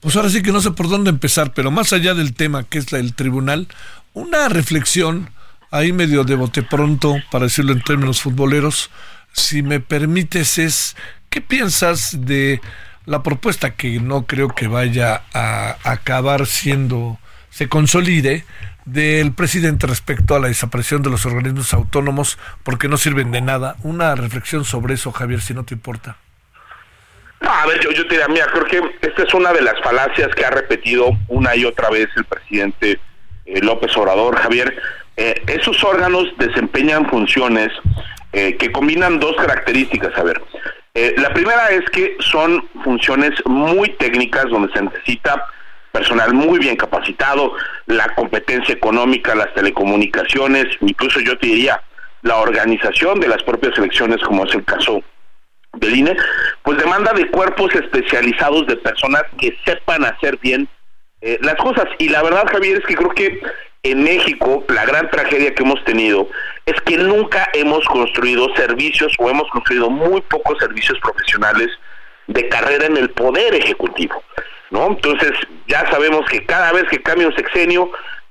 [SPEAKER 1] pues ahora sí que no sé por dónde empezar, pero más allá del tema que es el tribunal, una reflexión ahí medio de bote pronto, para decirlo en términos futboleros, si me permites, es ¿qué piensas de la propuesta que no creo que vaya a acabar siendo, se consolide, del presidente respecto a la desaparición de los organismos autónomos porque no sirven de nada. Una reflexión sobre eso, Javier, si no te importa.
[SPEAKER 12] A ver, yo, te diría, mira, creo esta es una de las falacias que ha repetido una y otra vez el presidente eh, López Obrador, Javier. Eh, esos órganos desempeñan funciones eh, que combinan dos características, a ver. la primera es que son funciones muy técnicas donde se necesita personal muy bien capacitado, la competencia económica, las telecomunicaciones, incluso yo te diría la organización de las propias elecciones, como es el caso del INE, pues demanda de cuerpos especializados de personas que sepan hacer bien eh, las cosas. Y la verdad, Javier, es que creo que en México la gran tragedia que hemos tenido es que nunca hemos construido servicios o hemos construido muy pocos servicios profesionales de carrera en el poder ejecutivo. ¿no? Entonces, ya sabemos que cada vez que cambia un sexenio,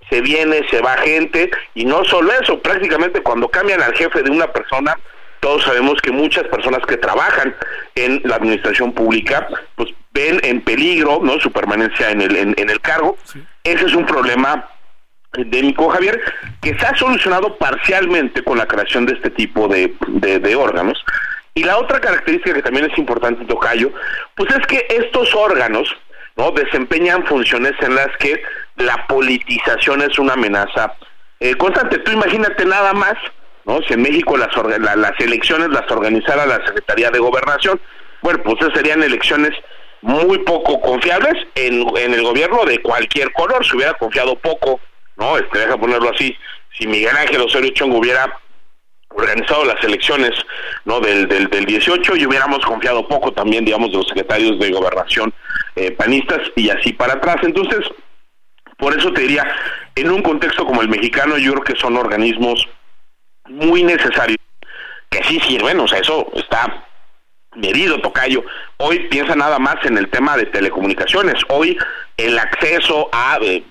[SPEAKER 12] se viene, se va gente, y no solo eso, prácticamente cuando cambian al jefe de una persona, todos sabemos que muchas personas que trabajan en la administración pública, pues ven en peligro, ¿no? Su permanencia en el, en, el cargo. Ese es un problema endémico, Javier, que se ha solucionado parcialmente con la creación de este tipo de, de, de órganos. Y la otra característica que también es importante, Tocayo, pues es que estos órganos, ¿no? Desempeñan funciones en las que la politización es una amenaza eh, constante. Tú imagínate nada más, ¿no? Si en México las, las elecciones las organizara la Secretaría de Gobernación, bueno, pues esas serían elecciones muy poco confiables en, en el gobierno de cualquier color. Se hubiera confiado poco, ¿no? Este, deja ponerlo así. Si Miguel Ángel Osorio Chong hubiera organizado las elecciones no del, del, del 18 y hubiéramos confiado poco también digamos de los secretarios de gobernación eh, panistas y así para atrás entonces por eso te diría en un contexto como el mexicano yo creo que son organismos muy necesarios que sí sirven o sea eso está medido tocayo hoy piensa nada más en el tema de telecomunicaciones hoy el acceso a eh,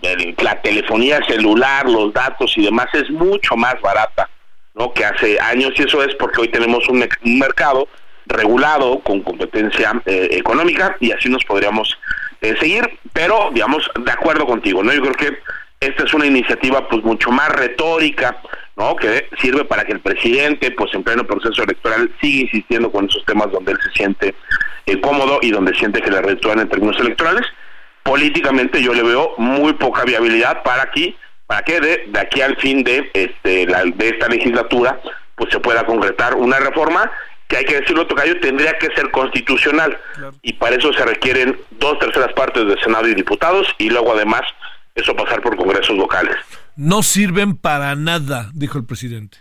[SPEAKER 12] la telefonía celular los datos y demás es mucho más barata ¿no? que hace años y eso es porque hoy tenemos un, mercado regulado con competencia eh, económica y así nos podríamos eh, seguir, pero digamos de acuerdo contigo, ¿no? Yo creo que esta es una iniciativa pues mucho más retórica, ¿no? Que sirve para que el presidente pues en pleno proceso electoral siga insistiendo con esos temas donde él se siente eh, cómodo y donde siente que le reditúan en términos electorales. Políticamente yo le veo muy poca viabilidad para aquí para que de, aquí al fin de este de esta legislatura pues se pueda concretar una reforma que hay que decirlo Tocayo tendría que ser constitucional y para eso se requieren dos terceras partes del Senado y diputados y luego además eso pasar por congresos locales.
[SPEAKER 1] No sirven para nada, dijo el presidente.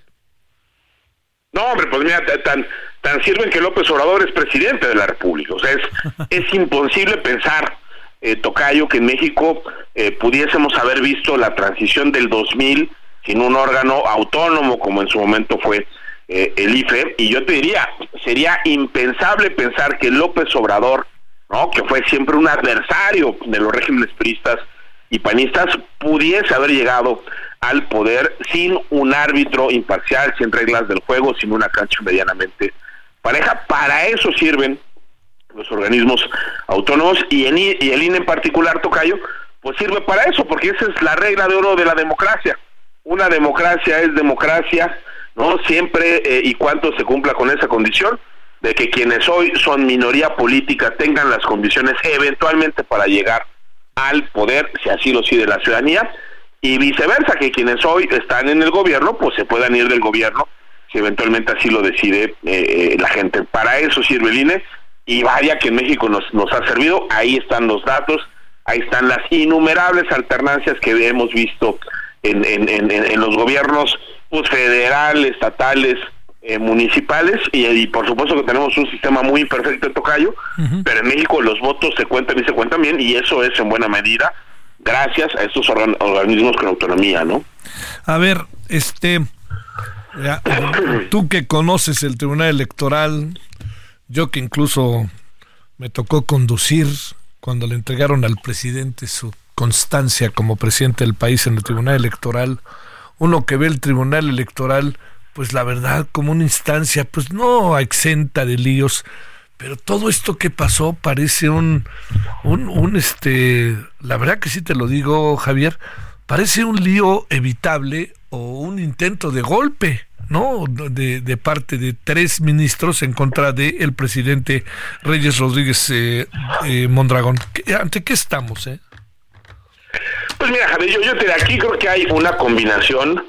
[SPEAKER 12] No, hombre, pues mira, tan, tan sirven que López Obrador es presidente de la República. O sea, es, es imposible pensar eh, Tocayo, que en México eh, pudiésemos haber visto la transición del 2000 sin un órgano autónomo como en su momento fue eh, el IFE. Y yo te diría, sería impensable pensar que López Obrador, ¿no? que fue siempre un adversario de los regímenes priistas y panistas, pudiese haber llegado al poder sin un árbitro imparcial, sin reglas del juego, sin una cancha medianamente pareja. Para eso sirven los organismos autónomos y, en, y el INE en particular, Tocayo, pues sirve para eso, porque esa es la regla de oro de la democracia. Una democracia es democracia, ¿no? Siempre eh, y cuanto se cumpla con esa condición de que quienes hoy son minoría política tengan las condiciones eventualmente para llegar al poder, si así lo decide la ciudadanía, y viceversa, que quienes hoy están en el gobierno, pues se puedan ir del gobierno si eventualmente así lo decide eh, eh, la gente. Para eso sirve el INE y vaya que en México nos, nos ha servido, ahí están los datos, ahí están las innumerables alternancias que hemos visto en, en, en, los gobiernos pues, estatales, eh, municipales y, por supuesto que tenemos un sistema muy imperfecto de tocayo, pero en México los votos se cuentan y se cuentan bien y eso es en buena medida gracias a estos organismos con autonomía, ¿no?
[SPEAKER 1] A ver, este, tú que conoces el Tribunal Electoral, yo que incluso me tocó conducir cuando le entregaron al presidente su constancia como presidente del país en el Tribunal Electoral, uno que ve el Tribunal Electoral, pues la verdad, como una instancia, pues no exenta de líos, pero todo esto que pasó parece un, un, este, la verdad que sí te lo digo, Javier, parece un lío evitable o un intento de golpe, ¿no? De, de parte de tres ministros en contra del el presidente Reyes Rodríguez eh, eh, Mondragón. ¿Ante qué estamos, eh?
[SPEAKER 12] Pues mira, Javier, yo, yo aquí creo que hay una combinación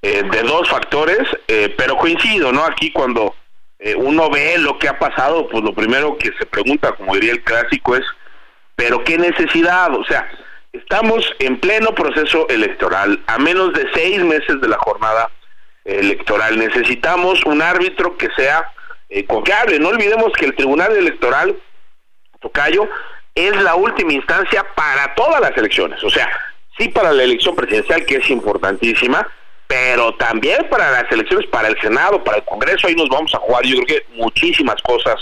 [SPEAKER 12] eh, de dos factores, eh, pero coincido, ¿no? Aquí cuando eh, uno ve lo que ha pasado, pues lo primero que se pregunta, como diría el clásico, es, ¿pero qué necesidad? O sea, estamos en pleno proceso electoral, a menos de seis meses de la jornada electoral. Necesitamos un árbitro que sea confiable. No olvidemos que el Tribunal Electoral, Tocayo, es la última instancia para todas las elecciones. O sea, sí para la elección presidencial, que es importantísima, pero también para las elecciones para el Senado, para el Congreso, ahí nos vamos a jugar, yo creo que muchísimas cosas,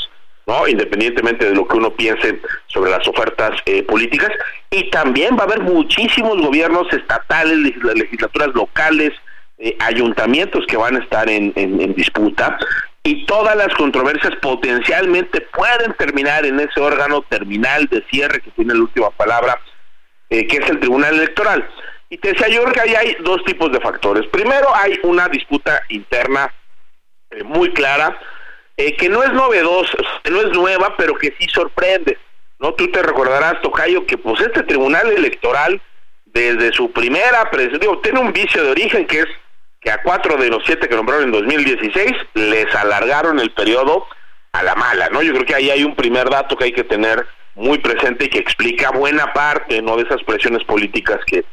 [SPEAKER 12] ¿no? Independientemente de lo que uno piense sobre las ofertas eh, políticas, y también va a haber muchísimos gobiernos estatales, legislaturas locales, eh, ayuntamientos que van a estar en, en disputa, y todas las controversias potencialmente pueden terminar en ese órgano terminal de cierre que tiene la última palabra eh, que es el Tribunal Electoral. Y te decía yo que ahí hay dos tipos de factores. Primero hay una disputa interna eh, muy clara, eh, que no es novedosa, no es nueva, pero que sí sorprende. ¿no? Tú te recordarás, Tocayo, que pues este Tribunal Electoral, desde su primera presidencia, tiene un vicio de origen que es que a cuatro de los siete que nombraron en 2016 les alargaron el periodo a la mala, ¿no? Yo creo que ahí hay un primer dato que hay que tener muy presente y que explica buena parte no de esas presiones políticas que,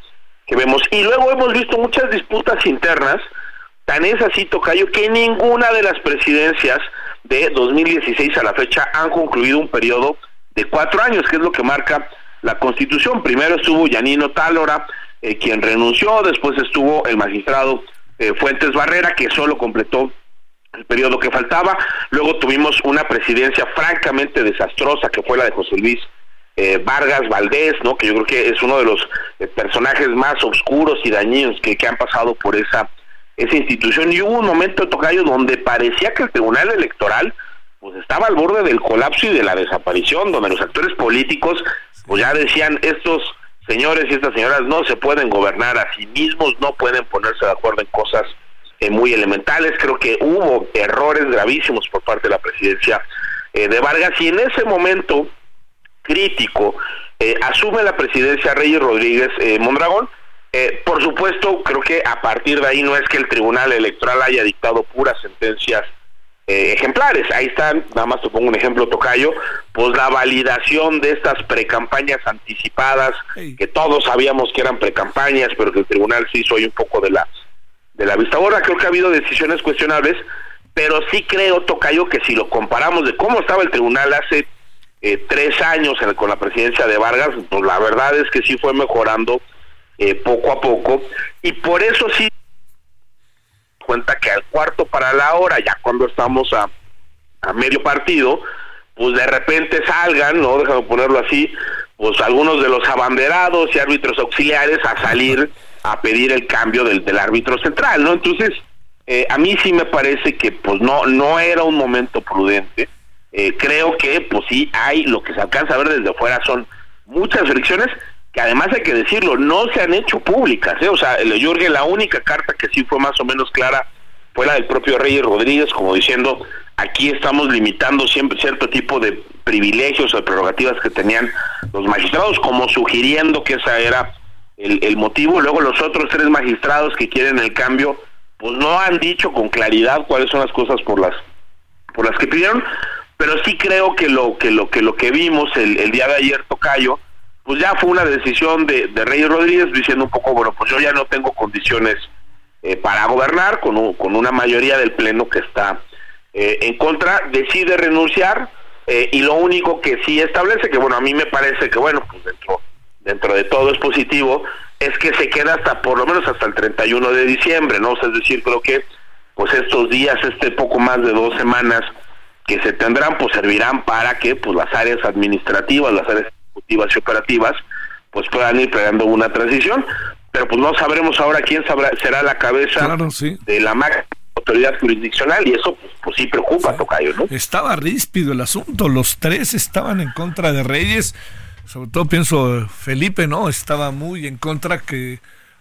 [SPEAKER 12] que vemos. Y luego hemos visto muchas disputas internas, tan es así, Tocayo, que ninguna de las presidencias de 2016 a la fecha han concluido un periodo de cuatro años, que es lo que marca la Constitución. Primero estuvo Yanino Tálora, eh, quien renunció, después estuvo el magistrado eh, Fuentes Barrera, que solo completó el periodo que faltaba. Luego tuvimos una presidencia francamente desastrosa que fue la de José Luis eh, Vargas Valdés, ¿no? Que yo creo que es uno de los eh, personajes más oscuros y dañinos que, han pasado por esa esa institución y hubo un momento tocayo donde parecía que el Tribunal Electoral pues estaba al borde del colapso y de la desaparición, donde los actores políticos pues ya decían estos señores y estas señoras no se pueden gobernar a sí mismos, no pueden ponerse de acuerdo en cosas eh, muy elementales. Creo que hubo errores gravísimos por parte de la presidencia eh, de Vargas y en ese momento crítico eh, asume la presidencia Reyes Rodríguez Mondragón. por supuesto, creo que a partir de ahí no es que el Tribunal Electoral haya dictado puras sentencias ejemplares. Ahí están, nada más te pongo un ejemplo, Tocayo, pues la validación de estas precampañas anticipadas, que todos sabíamos que eran precampañas, pero que el tribunal se hizo ahí un poco de la de la vista ahora creo que ha habido decisiones cuestionables pero sí creo Tocayo que si lo comparamos de cómo estaba el tribunal hace eh, tres años con la presidencia de Vargas pues la verdad es que sí fue mejorando eh, poco a poco y por eso sí cuenta que al cuarto para la hora ya cuando estamos a, a medio partido pues de repente salgan no déjame ponerlo así pues algunos de los abanderados y árbitros auxiliares a salir a pedir el cambio del, del árbitro central, ¿no? Entonces, eh, a mí sí me parece que pues no no era un momento prudente. Eh, creo que pues sí hay, lo que se alcanza a ver desde afuera son muchas fricciones que además hay que decirlo, no se han hecho públicas, ¿eh? o sea, el Jorge, la única carta que sí fue más o menos clara fue la del propio Reyes Rodríguez, como diciendo, aquí estamos limitando siempre cierto tipo de privilegios o prerrogativas que tenían los magistrados, como sugiriendo que esa era el, motivo. Luego los otros tres magistrados que quieren el cambio, pues no han dicho con claridad cuáles son las cosas por las por las que pidieron, pero sí creo que lo que lo que lo que vimos el, día de ayer Tocayo, pues ya fue una decisión de, de Reyes Rodríguez diciendo un poco, bueno, pues yo ya no tengo condiciones eh, para gobernar con, con una mayoría del pleno que está eh, en contra, decide renunciar eh, y lo único que sí establece, que bueno, a mí me parece que bueno, pues dentro dentro de todo es positivo, es que se queda hasta por lo menos hasta el 31 de diciembre, ¿no? es decir, creo que pues estos días, este poco más de dos semanas que se tendrán, pues servirán para que pues las áreas administrativas, las áreas ejecutivas y operativas, pues puedan ir creando una transición. Pero pues no sabremos ahora quién sabrá, será la cabeza de la máxima autoridad jurisdiccional y eso pues, pues sí preocupa, Tocayo, ¿no?
[SPEAKER 1] Estaba ríspido el asunto, los tres estaban en contra de Reyes, sobre todo pienso Felipe, ¿no? Estaba muy en contra que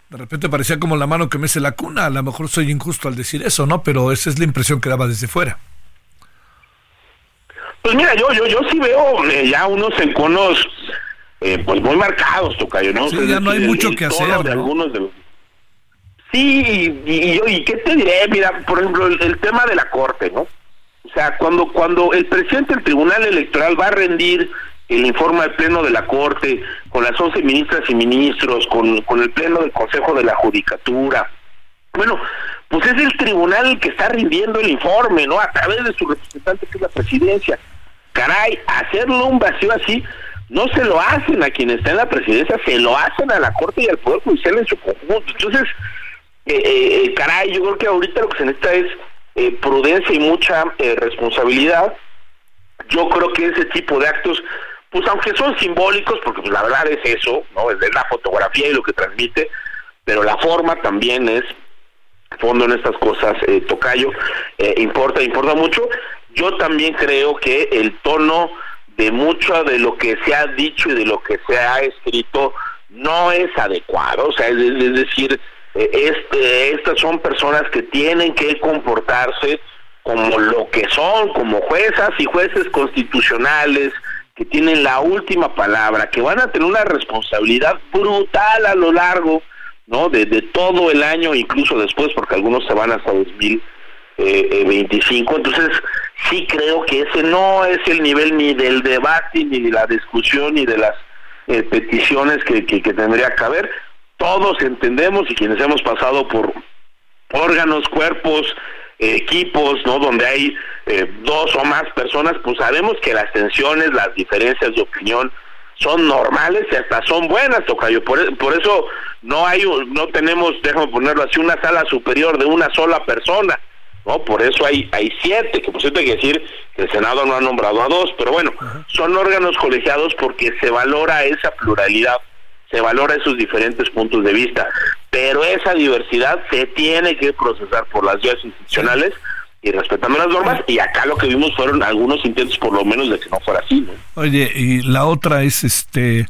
[SPEAKER 1] de repente parecía como la mano que mece la cuna, a lo mejor soy injusto al decir eso, ¿no? Pero esa es la impresión que daba desde fuera.
[SPEAKER 12] Pues mira, yo yo yo sí veo eh, ya unos enconos eh, pues muy marcados, Tocayo, ¿no?
[SPEAKER 1] Sí, ya no hay mucho que hacer.
[SPEAKER 12] De algunos de Sí, y, yo, ¿y qué te diré? Mira, por ejemplo, el, tema de la Corte, ¿no? O sea, cuando, cuando el presidente del Tribunal Electoral va a rendir el informe al Pleno de la Corte, con las once ministras y ministros, con, con el Pleno del Consejo de la Judicatura, bueno, pues es el tribunal el que está rindiendo el informe, ¿no? A través de su representante, que es la presidencia. Caray, hacerlo un vacío así, no se lo hacen a quien está en la presidencia, se lo hacen a la Corte y al Poder Judicial en su conjunto. Entonces, eh, eh, eh, caray, yo creo que ahorita lo que se necesita es eh, prudencia y mucha responsabilidad. Yo creo que ese tipo de actos, pues aunque son simbólicos, porque pues la verdad es eso, ¿no? Es la fotografía y lo que transmite, pero la forma también es fondo en estas cosas, Tocayo, importa, importa mucho. Yo también creo que el tono de mucho de lo que se ha dicho y de lo que se ha escrito no es adecuado, o sea, es decir, este, estas son personas que tienen que comportarse como lo que son, como juezas y jueces constitucionales, que tienen la última palabra, que van a tener una responsabilidad brutal a lo largo no de, de todo el año, incluso después, porque algunos se van hasta 2025. Eh, Entonces, sí creo que ese no es el nivel ni del debate, ni de la discusión, ni de las eh, peticiones que, que, que tendría que haber todos entendemos y quienes hemos pasado por órganos, cuerpos, equipos, ¿no? Donde hay eh, dos o más personas, pues sabemos que las tensiones, las diferencias de opinión son normales y hasta son buenas, Tocayo. Por, e, por eso no hay, no tenemos, déjame ponerlo así, una sala superior de una sola persona, ¿no? Por eso hay, hay siete, que por cierto hay que decir que el Senado no ha nombrado a dos, pero bueno, son órganos colegiados porque se valora esa pluralidad se valora esos diferentes puntos de vista, pero esa diversidad se tiene que procesar por las vías institucionales y respetando las normas y acá lo que vimos fueron algunos intentos por lo menos de que no fuera así, ¿no?
[SPEAKER 1] Oye, y la otra es este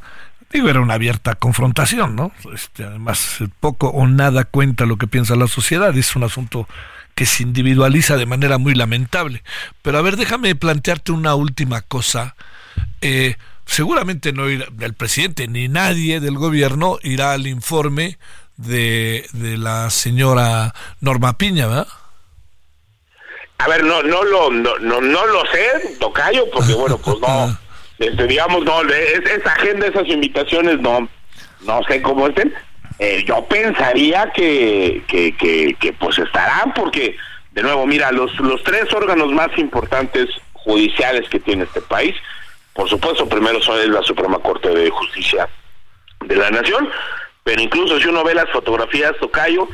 [SPEAKER 1] digo era una abierta confrontación, ¿no? Este, además poco o nada cuenta lo que piensa la sociedad, es un asunto que se individualiza de manera muy lamentable. Pero a ver, déjame plantearte una última cosa. Eh, seguramente no irá, el presidente ni nadie del gobierno irá al informe de, de la señora Norma Piña, ¿verdad?
[SPEAKER 12] A ver, no, no lo, no, no, lo sé, tocayo, porque bueno, pues no, este, digamos, no, esa agenda, esas invitaciones, no, no sé cómo estén. Eh, yo pensaría que, pues estarán, porque, de nuevo, mira, los, los tres órganos más importantes judiciales que tiene este país, por supuesto, primero son la Suprema Corte de Justicia de la Nación, pero incluso si uno ve las fotografías, Tocayo,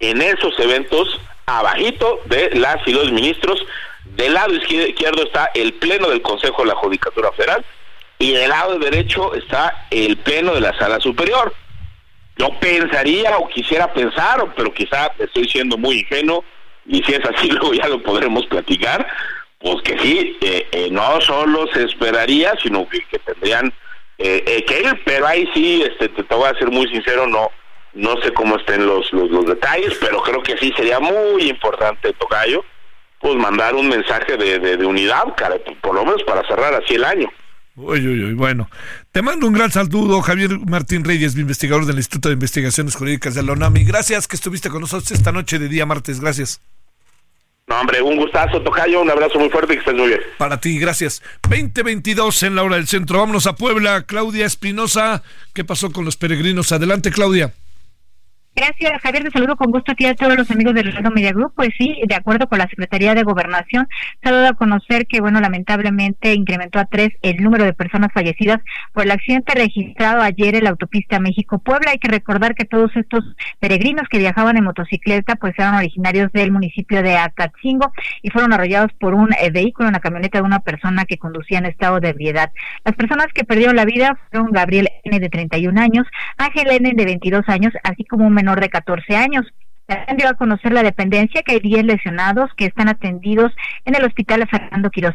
[SPEAKER 12] en esos eventos, abajito de las y los ministros, del lado izquierdo está el Pleno del Consejo de la Judicatura Federal y del lado derecho está el Pleno de la Sala Superior. Yo pensaría o quisiera pensar, pero quizá estoy siendo muy ingenuo, y si es así luego ya lo podremos platicar, pues que sí, eh, eh, no solo se esperaría, sino que, tendrían eh, que ir, pero ahí sí, este, te, voy a ser muy sincero, no no sé cómo estén los, los, detalles, pero creo que sí sería muy importante, Tocayo, pues mandar un mensaje de, de, unidad, cara, por lo menos para cerrar así el año.
[SPEAKER 1] Uy, uy, uy, bueno. Te mando un gran saludo, Javier Martín Reyes, investigador del Instituto de Investigaciones Jurídicas de la UNAM. gracias que estuviste con nosotros esta noche de día martes. Gracias.
[SPEAKER 12] No, hombre, un gustazo, Tocayo, un abrazo muy fuerte y que estés muy bien.
[SPEAKER 1] Para ti, gracias. 2022 en la hora del centro. Vámonos a Puebla. Claudia Espinosa, ¿qué pasó con los peregrinos? Adelante, Claudia.
[SPEAKER 13] Gracias, Javier. Te saludo con gusto aquí a todos los amigos del Radio Media Group. Pues sí, de acuerdo con la Secretaría de Gobernación, se ha dado a conocer que, bueno, lamentablemente incrementó a tres el número de personas fallecidas por el accidente registrado ayer en la autopista México-Puebla. Hay que recordar que todos estos peregrinos que viajaban en motocicleta, pues eran originarios del municipio de Acatzingo y fueron arrollados por un eh, vehículo, una camioneta de una persona que conducía en estado de ebriedad. Las personas que perdieron la vida fueron Gabriel N. de 31 años, Ángel N. de 22 años, así como un menor de 14 años. También dio a conocer la dependencia que hay 10 lesionados que están atendidos en el Hospital Fernando Quiroz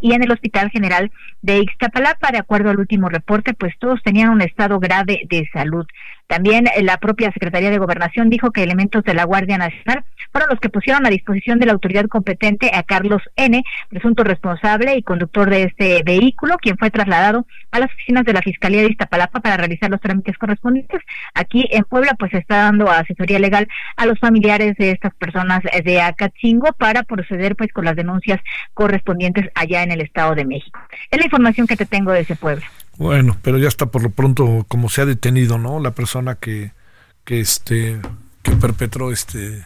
[SPEAKER 13] y en el Hospital General de Ixtapalapa. De acuerdo al último reporte, pues todos tenían un estado grave de salud. También eh, la propia Secretaría de Gobernación dijo que elementos de la Guardia Nacional fueron los que pusieron a disposición de la autoridad competente a Carlos N., presunto responsable y conductor de este vehículo, quien fue trasladado a las oficinas de la Fiscalía de Iztapalapa para realizar los trámites correspondientes. Aquí en Puebla, pues se está dando asesoría legal a los familiares de estas personas de Acatzingo para proceder pues con las denuncias correspondientes allá en el Estado de México. Es la información que te tengo de ese pueblo.
[SPEAKER 1] Bueno, pero ya está por lo pronto como se ha detenido, ¿no? La persona que, que este que perpetró este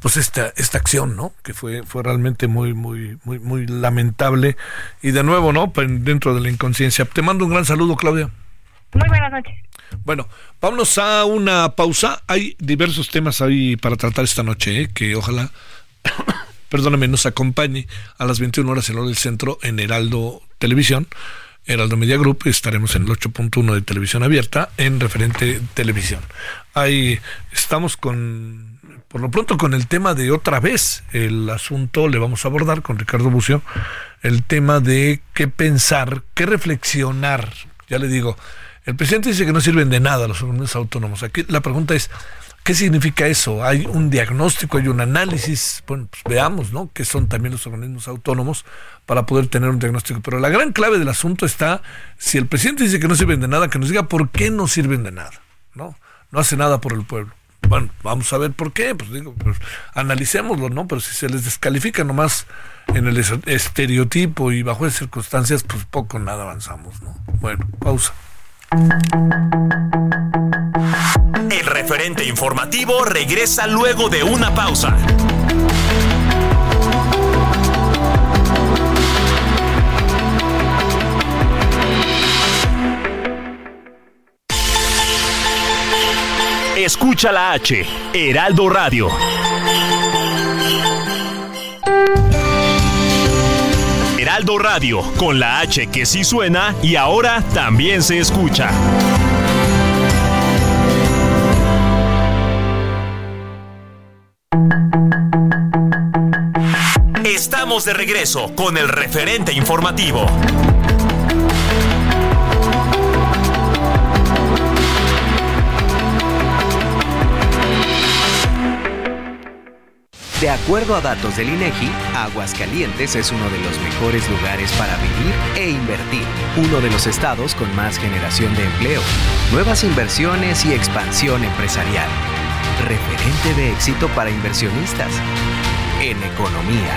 [SPEAKER 1] pues esta esta acción, ¿no? Que fue fue realmente muy muy muy muy lamentable y de nuevo, ¿no? Dentro de la inconsciencia. Te mando un gran saludo, Claudia.
[SPEAKER 13] Muy buenas noches.
[SPEAKER 1] Bueno, vámonos a una pausa. Hay diversos temas ahí para tratar esta noche, ¿eh? que ojalá, perdóname, nos acompañe a las 21 horas en hora del centro en Heraldo Televisión. Heraldo Media Group, estaremos en el 8.1 de televisión abierta en referente televisión. Ahí estamos con, por lo pronto, con el tema de otra vez, el asunto le vamos a abordar con Ricardo Bucio, el tema de qué pensar, qué reflexionar. Ya le digo, el presidente dice que no sirven de nada los organismos autónomos. Aquí la pregunta es, ¿Qué significa eso? Hay un diagnóstico, hay un análisis, bueno, pues veamos, ¿no? ¿Qué son también los organismos autónomos para poder tener un diagnóstico? Pero la gran clave del asunto está, si el presidente dice que no sirven de nada, que nos diga por qué no sirven de nada, ¿no? No hace nada por el pueblo. Bueno, vamos a ver por qué, pues digo, pues analicémoslo, ¿no? Pero si se les descalifica nomás en el estereotipo y bajo esas circunstancias, pues poco nada avanzamos, ¿no? Bueno, pausa.
[SPEAKER 4] Referente informativo regresa luego de una pausa. Escucha la H, Heraldo Radio. Heraldo Radio, con la H que sí suena y ahora también se escucha. Estamos de regreso con el referente informativo.
[SPEAKER 14] De acuerdo a datos del INEGI, Aguascalientes es uno de los mejores lugares para vivir e invertir, uno de los estados con más generación de empleo, nuevas inversiones y expansión empresarial. Referente de éxito para inversionistas. En economía,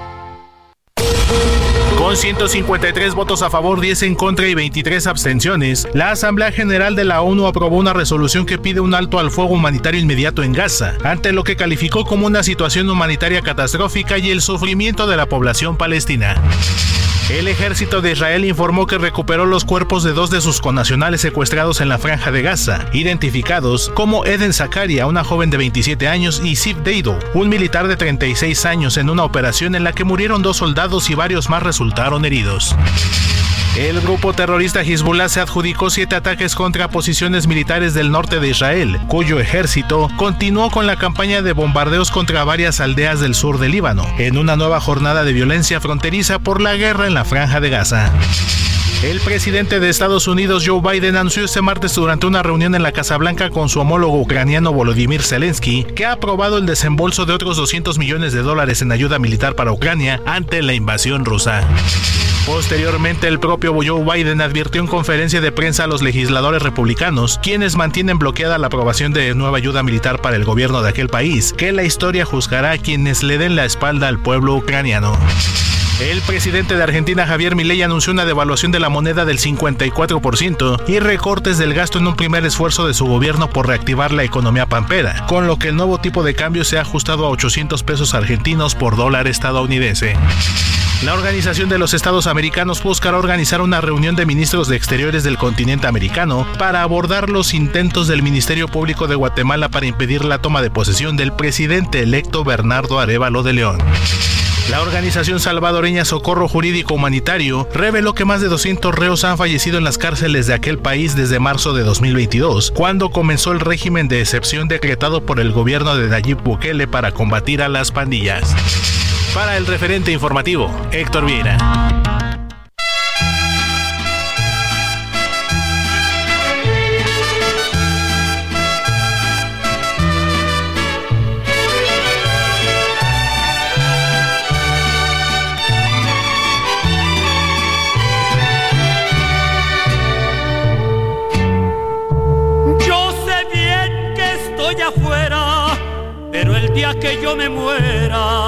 [SPEAKER 15] Con 153 votos a favor, 10 en contra y 23 abstenciones, la Asamblea General de la ONU aprobó una resolución que pide un alto al fuego humanitario inmediato en Gaza, ante lo que calificó como una situación humanitaria catastrófica y el sufrimiento de la población palestina. El ejército de Israel informó que recuperó los cuerpos de dos de sus connacionales secuestrados en la franja de Gaza, identificados como Eden Zakaria, una joven de 27 años, y Sif Deido, un militar de 36 años, en una operación en la que murieron dos soldados y varios más resultaron heridos. El grupo terrorista Hezbollah se adjudicó siete ataques contra posiciones militares del norte de Israel, cuyo ejército continuó con la campaña de bombardeos contra varias aldeas del sur del Líbano, en una nueva jornada de violencia fronteriza por la guerra en la franja de Gaza. El presidente de Estados Unidos, Joe Biden, anunció este martes durante una reunión en la Casa Blanca con su homólogo ucraniano Volodymyr Zelensky que ha aprobado el desembolso de otros 200 millones de dólares en ayuda militar para Ucrania ante la invasión rusa. Posteriormente, el propio Joe Biden advirtió en conferencia de prensa a los legisladores republicanos, quienes mantienen bloqueada la aprobación de nueva ayuda militar para el gobierno de aquel país, que la historia juzgará a quienes le den la espalda al pueblo ucraniano. El presidente de Argentina, Javier Milei, anunció una devaluación de la moneda del 54% y recortes del gasto en un primer esfuerzo de su gobierno por reactivar la economía pampera, con lo que el nuevo tipo de cambio se ha ajustado a 800 pesos argentinos por dólar estadounidense. La Organización de los Estados Americanos buscará organizar una reunión de ministros de Exteriores del continente americano para abordar los intentos del Ministerio Público de Guatemala para impedir la toma de posesión del presidente electo Bernardo Arevalo de León. La organización salvadoreña Socorro Jurídico Humanitario reveló que más de 200 reos han fallecido en las cárceles de aquel país desde marzo de 2022, cuando comenzó el régimen de excepción decretado por el gobierno de Nayib Bukele para combatir a las pandillas. Para el referente informativo, Héctor Vieira.
[SPEAKER 7] que yo me muera,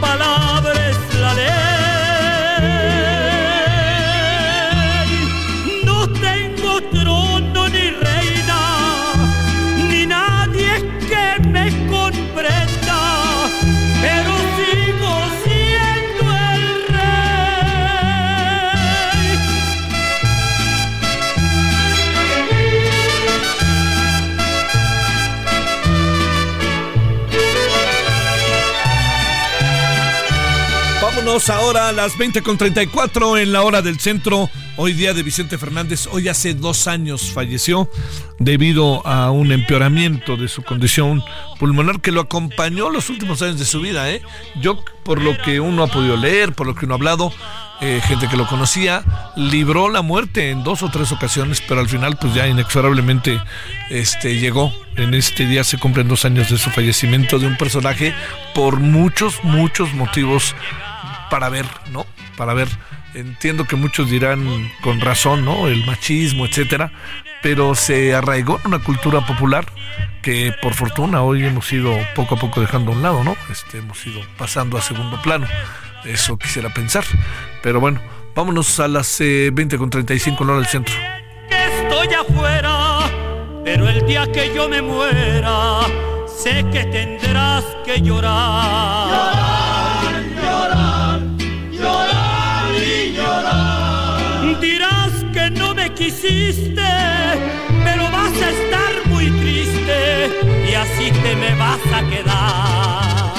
[SPEAKER 7] y
[SPEAKER 1] ahora a las 20 con 34 en la hora del centro. Hoy día de Vicente Fernández. Hoy hace dos años falleció debido a un empeoramiento de su condición pulmonar que lo acompañó los últimos años de su vida. ¿eh? Yo, por lo que uno ha podido leer, por lo que uno ha hablado, eh, gente que lo conocía, libró la muerte en dos o tres ocasiones, pero al final pues ya inexorablemente este, llegó. En este día se cumplen dos años de su fallecimiento de un personaje por muchos, muchos motivos para ver, ¿no? Para ver. Entiendo que muchos dirán con razón, ¿no? El machismo, etcétera, pero se arraigó en una cultura popular que por fortuna hoy hemos ido poco a poco dejando a un lado, ¿no? Este, hemos ido pasando a segundo plano. Eso quisiera pensar. Pero bueno, vámonos a las eh, 20 con 35 en hora del centro.
[SPEAKER 7] Estoy afuera, pero el día que yo me muera, sé que tendrás que llorar. quisiste, así te me vas a quedar.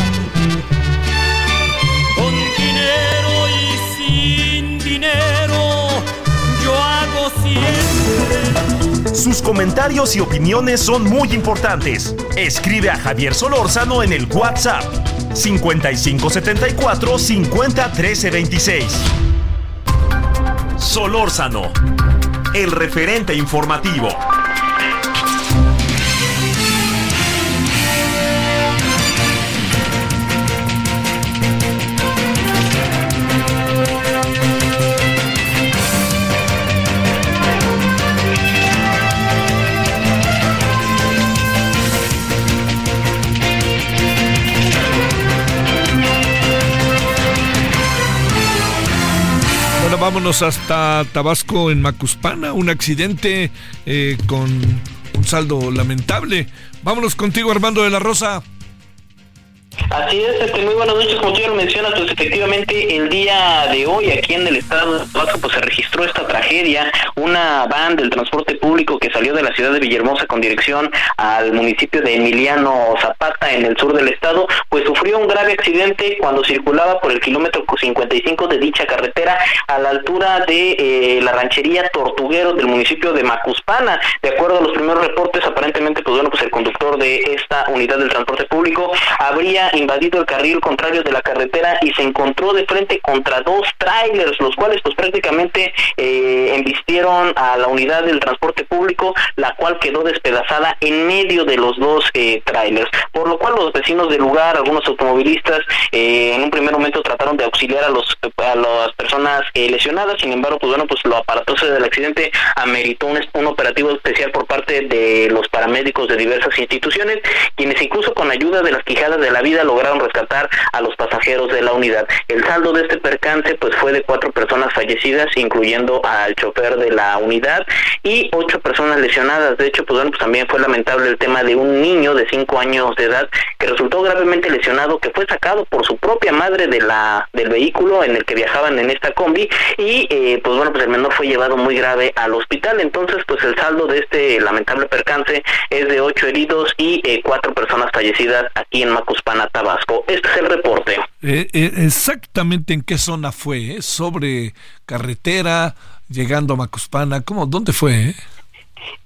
[SPEAKER 7] Con dinero y sin dinero, yo hago siempre.
[SPEAKER 4] Sus comentarios y opiniones son muy importantes. Escribe a Javier Solórzano en el WhatsApp 5574 50 26. Solórzano el referente informativo.
[SPEAKER 1] Vámonos hasta Tabasco en Macuspana, un accidente eh, con un saldo lamentable. Vámonos contigo, Armando de la Rosa.
[SPEAKER 16] Así es, este, muy buenas noches, como tú lo mencionas, pues efectivamente el día de hoy aquí en el estado de Tabasco pues se registró esta tragedia, una van del transporte público que salió de la ciudad de Villahermosa con dirección al municipio de Emiliano Zapata en el sur del estado, pues sufrió un grave accidente cuando circulaba por el kilómetro 55 de dicha carretera a la altura de eh, la ranchería Tortuguero del municipio de Macuspana. De acuerdo a los primeros reportes, aparentemente pues bueno, pues el conductor de esta unidad del transporte público habría invadido el carril contrario de la carretera y se encontró de frente contra dos trailers, los cuales pues prácticamente eh, embistieron a la unidad del transporte público, la cual quedó despedazada en medio de los dos eh, trailers, por lo cual los vecinos del lugar, algunos automovilistas, eh, en un primer momento trataron de auxiliar a los a las personas eh, lesionadas, sin embargo, pues bueno, pues lo aparatoso del accidente ameritó un, un operativo especial por parte de los paramédicos de diversas instituciones, quienes incluso con ayuda de las quijadas de la vida lograron rescatar a los pasajeros de la unidad. El saldo de este percance pues fue de cuatro personas fallecidas, incluyendo al chofer de la unidad y ocho personas lesionadas. De hecho, pues bueno, pues también fue lamentable el tema de un niño de cinco años de edad que resultó gravemente lesionado, que fue sacado por su propia madre de la del vehículo en el que viajaban en esta combi y eh, pues bueno, pues el menor fue llevado muy grave al hospital. Entonces, pues el saldo de este lamentable percance es de ocho heridos y eh, cuatro personas fallecidas aquí en Macuspana, Tabasco. Este es el reporte.
[SPEAKER 1] Eh, eh, exactamente en qué zona fue, ¿eh? sobre carretera, llegando a Macuspana, ¿cómo? ¿Dónde fue?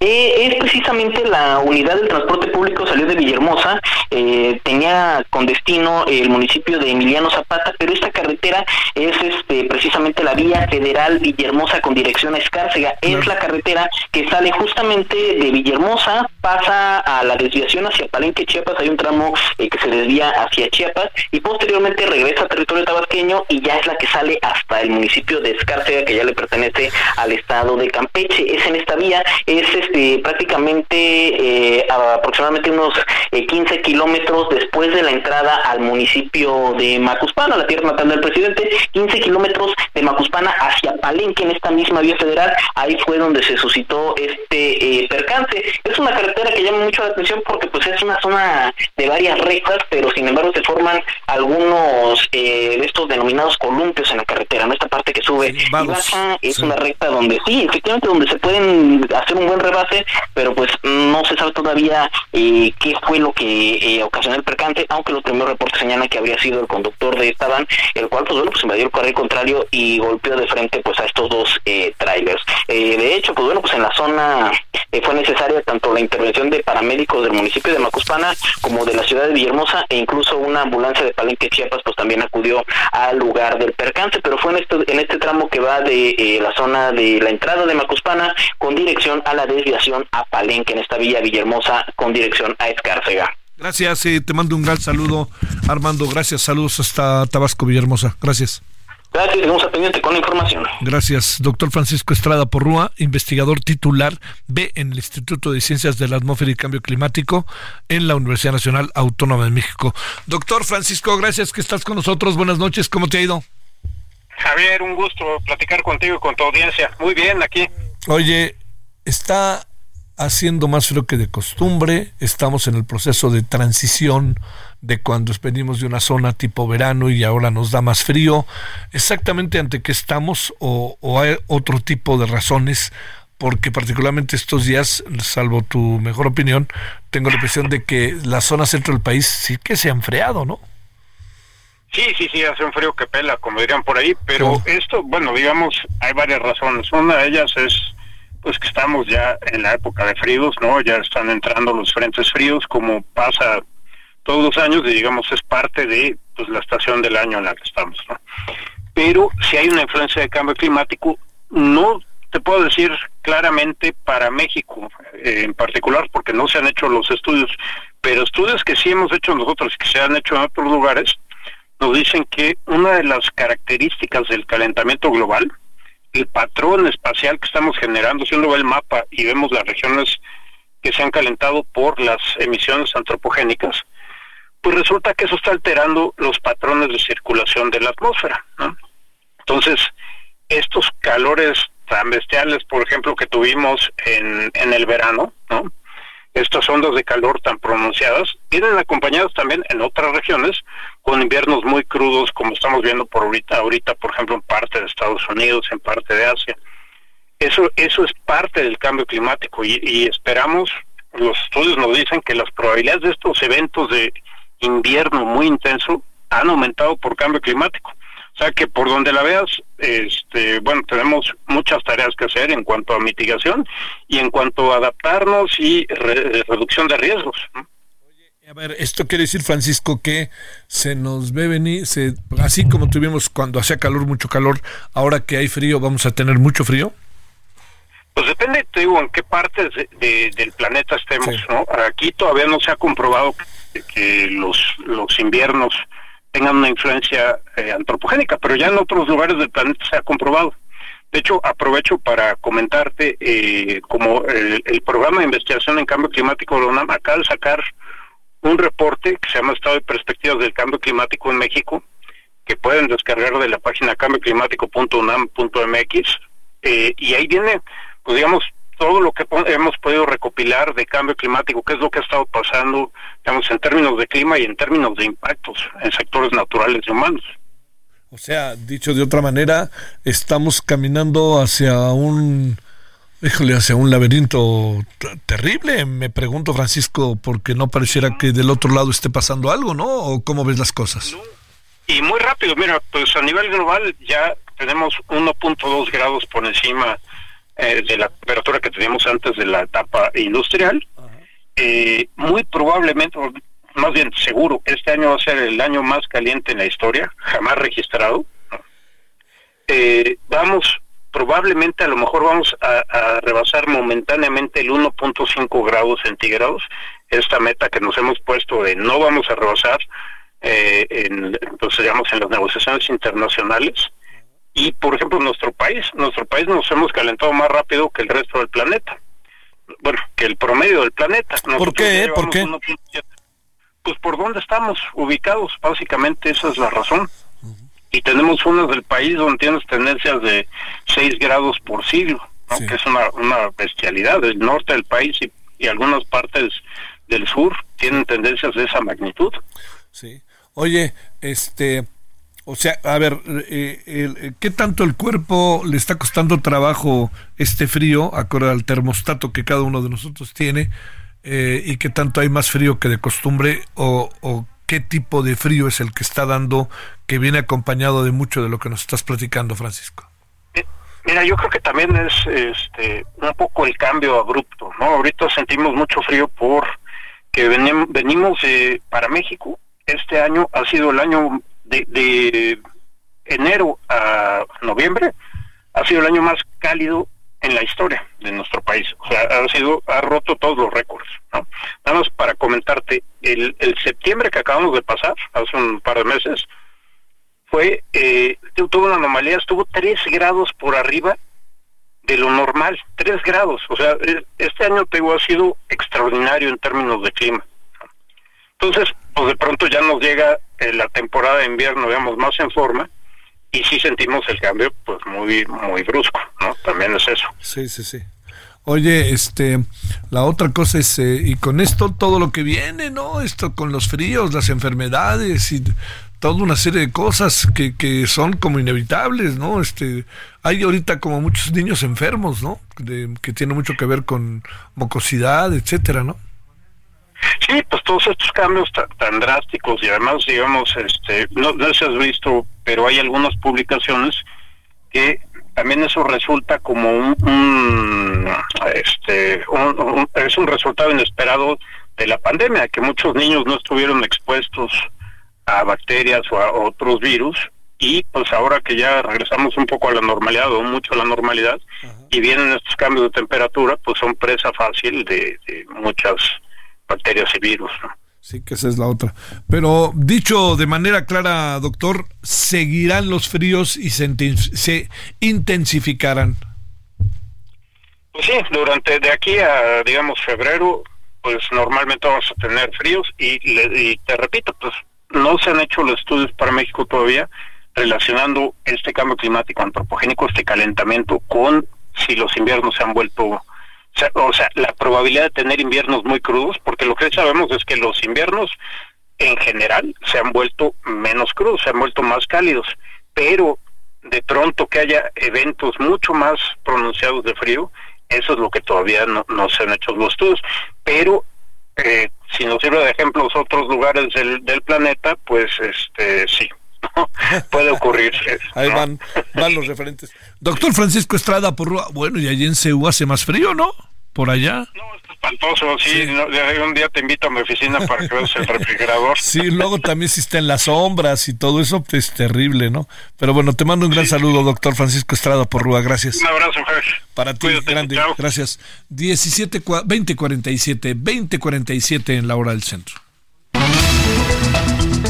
[SPEAKER 16] Eh, es precisamente la unidad del transporte público salió de Villahermosa, eh, tenía con destino el municipio de Emiliano Zapata, pero esta carretera es este precisamente la vía federal Villahermosa con dirección a Escárcega. Es la carretera que sale justamente de Villahermosa, pasa a la desviación hacia Palenque, Chiapas, hay un tramo eh, que se desvía hacia Chiapas y posteriormente regresa a territorio tabasqueño y ya es la que sale hasta el municipio de Escárcega que ya le pertenece al estado de Campeche. Es en esta vía, es este, prácticamente eh, aproximadamente unos 15 kilómetros después de la entrada al municipio de Macuspana, la tierra natal del presidente, 15 kilómetros de Macuspana hacia Palenque en esta misma vía federal, ahí fue donde se suscitó este eh, percance. Es una carretera que llama mucho la atención porque pues es una zona de varias rectas, pero sin embargo se forman algunos eh, de estos denominados columpios en la carretera, ¿no? Esta parte que sube y baja es una recta donde sí, efectivamente donde se pueden hacer un buen rebase, pero pues no se sabe todavía eh, qué fue lo que eh, ocasionó el percance, aunque los primeros reportes señalan que habría sido el conductor de esta van, el cual pues bueno, pues invadió el carril contrario y golpeó de frente pues a estos dos eh, trailers. Eh, de hecho, pues bueno, pues en la zona fue necesaria tanto la intervención de paramédicos del municipio de Macuspana como de la ciudad de Villahermosa e incluso una ambulancia de Palenque Chiapas pues también acudió al lugar del percance, pero fue en este, en este tramo que va de la zona de la entrada de Macuspana con dirección a la desviación a Palenque en esta villa Villahermosa con dirección a Escárcega.
[SPEAKER 1] Gracias, eh, te mando un gran saludo, Armando. Gracias, saludos hasta Tabasco, Villahermosa. Gracias.
[SPEAKER 16] Gracias, seguimos al pendiente con la información.
[SPEAKER 1] Gracias, doctor Francisco Estrada Porrúa, investigador titular B en el Instituto de Ciencias de la Atmósfera y Cambio Climático en la Universidad Nacional Autónoma de México. Doctor Francisco, gracias que estás con nosotros. Buenas noches, ¿cómo te ha ido?
[SPEAKER 17] Javier, un gusto platicar contigo y con tu audiencia. Muy bien, aquí.
[SPEAKER 1] Oye, está haciendo más frío que de costumbre, estamos en el proceso de transición de cuando venimos de una zona tipo verano y ahora nos da más frío, exactamente ante qué estamos o, o hay otro tipo de razones, porque particularmente estos días, salvo tu mejor opinión, tengo la impresión de que la zona centro del país sí que se ha enfriado, ¿no?
[SPEAKER 17] Sí, sí, sí, hace un frío que pela, como dirían por ahí, pero esto, bueno, digamos, hay varias razones. Una de ellas es pues que estamos ya en la época de fríos, ¿no? Ya están entrando los frentes fríos, como pasa todos los años, y digamos, es parte de pues, la estación del año en la que estamos, ¿no? Pero si hay una influencia de cambio climático, no te puedo decir claramente para México eh, en particular, porque no se han hecho los estudios, pero estudios que sí hemos hecho nosotros, que se han hecho en otros lugares, nos dicen que una de las características del calentamiento global, el patrón espacial que estamos generando, si uno ve el mapa y vemos las regiones que se han calentado por las emisiones antropogénicas, pues resulta que eso está alterando los patrones de circulación de la atmósfera. Entonces, estos calores tan bestiales, por ejemplo, que tuvimos en, en el verano, ¿no? estas ondas de calor tan pronunciadas, vienen acompañadas también en otras regiones con inviernos muy crudos, como estamos viendo por ahorita, ahorita por ejemplo en parte de Estados Unidos, en parte de Asia. Eso, eso es parte del cambio climático y, esperamos, los estudios nos dicen que las probabilidades de estos eventos de invierno muy intenso han aumentado por cambio climático. O sea que por donde la veas, este, bueno, tenemos muchas tareas que hacer en cuanto a mitigación y en cuanto a adaptarnos y reducción de riesgos.
[SPEAKER 1] A ver, esto quiere decir, Francisco, que se nos ve venir, se, así como tuvimos cuando hacía calor, mucho calor, ahora que hay frío, ¿vamos a tener mucho frío?
[SPEAKER 17] Pues depende, te digo, en qué partes del planeta estemos, ¿no? Aquí todavía no se ha comprobado que, que los, los inviernos tengan una influencia eh, antropogénica, pero ya en otros lugares del planeta se ha comprobado. De hecho, aprovecho para comentarte, eh, como el, programa de investigación en cambio climático de la UNAM acaba de sacar un reporte que se llama Estado de Perspectivas del Cambio Climático en México, que pueden descargar de la página cambioclimático.unam.mx, eh, y ahí viene, pues digamos, todo lo que hemos podido recopilar de cambio climático, qué es lo que ha estado pasando, digamos, en términos de clima y en términos de impactos en sectores naturales y humanos.
[SPEAKER 1] O sea, dicho de otra manera, estamos caminando hacia un, híjole, hacia un laberinto terrible. Me pregunto, Francisco, porque no pareciera que del otro lado esté pasando algo, ¿no? ¿O cómo ves las cosas?
[SPEAKER 17] Y muy rápido, mira, pues a nivel global ya tenemos 1.2 grados por encima eh, de la temperatura que teníamos antes de la etapa industrial. Eh, muy probablemente, más bien seguro, este año va a ser el año más caliente en la historia, jamás registrado. Eh, vamos, probablemente a lo mejor vamos a, rebasar momentáneamente el 1.5 grados centígrados, esta meta que nos hemos puesto de no vamos a rebasar, eh, en, pues, digamos, en las negociaciones internacionales. Y, por ejemplo, nuestro país, nuestro país nos hemos calentado más rápido que el resto del planeta. Bueno, que el promedio del planeta.
[SPEAKER 1] ¿Por qué? ¿Por qué?
[SPEAKER 17] Pues por dónde estamos ubicados, básicamente esa es la razón. Y tenemos zonas del país donde tienes tendencias de 6 grados por siglo, que es una, una bestialidad. El norte del país y, y algunas partes del sur tienen tendencias de esa magnitud.
[SPEAKER 1] Sí. Oye, este, o sea, a ver, eh, eh, ¿qué tanto el cuerpo le está costando trabajo este frío, acorde al termostato que cada uno de nosotros tiene, eh, y qué tanto hay más frío que de costumbre, o, qué tipo de frío es el que está dando, que viene acompañado de mucho de lo que nos estás platicando, Francisco?
[SPEAKER 17] Mira, yo creo que también es este, un poco el cambio abrupto, ¿no? Ahorita sentimos mucho frío por que venimos para México. Este año ha sido el año de, enero a noviembre ha sido el año más cálido en la historia de nuestro país. O sea, ha sido, ha roto todos los récords. ¿no? Nada más para comentarte, el, septiembre que acabamos de pasar, hace un par de meses, fue, eh, tuvo una anomalía, estuvo tres grados por arriba de lo normal, tres grados. O sea, este año te ha sido extraordinario en términos de clima. Entonces, pues de pronto ya nos llega eh, la temporada de invierno, digamos, más en forma, y sí sentimos el cambio, pues muy, muy brusco, ¿no? También es eso.
[SPEAKER 1] Sí, sí, sí. Oye, este, la otra cosa es, eh, y con esto todo lo que viene, ¿no? Esto con los fríos, las enfermedades y toda una serie de cosas que, que son como inevitables, ¿no? Este, hay ahorita como muchos niños enfermos, ¿no? que tiene mucho que ver con mocosidad, etcétera, ¿no?
[SPEAKER 17] Sí, pues todos estos cambios tan, drásticos y además, digamos, este, no, no se has visto, pero hay algunas publicaciones que también eso resulta como un, este, es un resultado inesperado de la pandemia, que muchos niños no estuvieron expuestos a bacterias o a otros virus y pues ahora que ya regresamos un poco a la normalidad o mucho a la normalidad y vienen estos cambios de temperatura, pues son presa fácil de, de muchas bacterias y virus.
[SPEAKER 1] Sí, que esa es la otra. Pero dicho de manera clara, doctor, seguirán los fríos y se, intensificarán.
[SPEAKER 17] Pues sí, durante de aquí a, digamos, febrero, pues normalmente vamos a tener fríos y, y te repito, pues no se han hecho los estudios para México todavía relacionando este cambio climático antropogénico, este calentamiento, con si los inviernos se han vuelto O sea, la probabilidad de tener inviernos muy crudos, porque lo que sabemos es que los inviernos en general se han vuelto menos crudos, se han vuelto más cálidos, pero de pronto que haya eventos mucho más pronunciados de frío, eso es lo que todavía no, se han hecho los estudios, pero eh, si nos sirve de ejemplo otros lugares del, del planeta, pues este sí, puede ocurrir.
[SPEAKER 1] Ahí van, van los referentes. Doctor Francisco Estrada, por bueno, y allí en CEU hace más frío, ¿no? Por allá.
[SPEAKER 17] No, es espantoso, sí. un día te invito a mi oficina para que veas el refrigerador.
[SPEAKER 1] Sí, luego también si está en las sombras y todo eso, pues terrible, ¿no? Pero bueno, te mando un gran saludo, doctor Francisco Estrada por Rúa, gracias.
[SPEAKER 17] Un abrazo, jefe.
[SPEAKER 1] Para ti, grande, gracias. 17, 2047, 2047 en la hora del centro.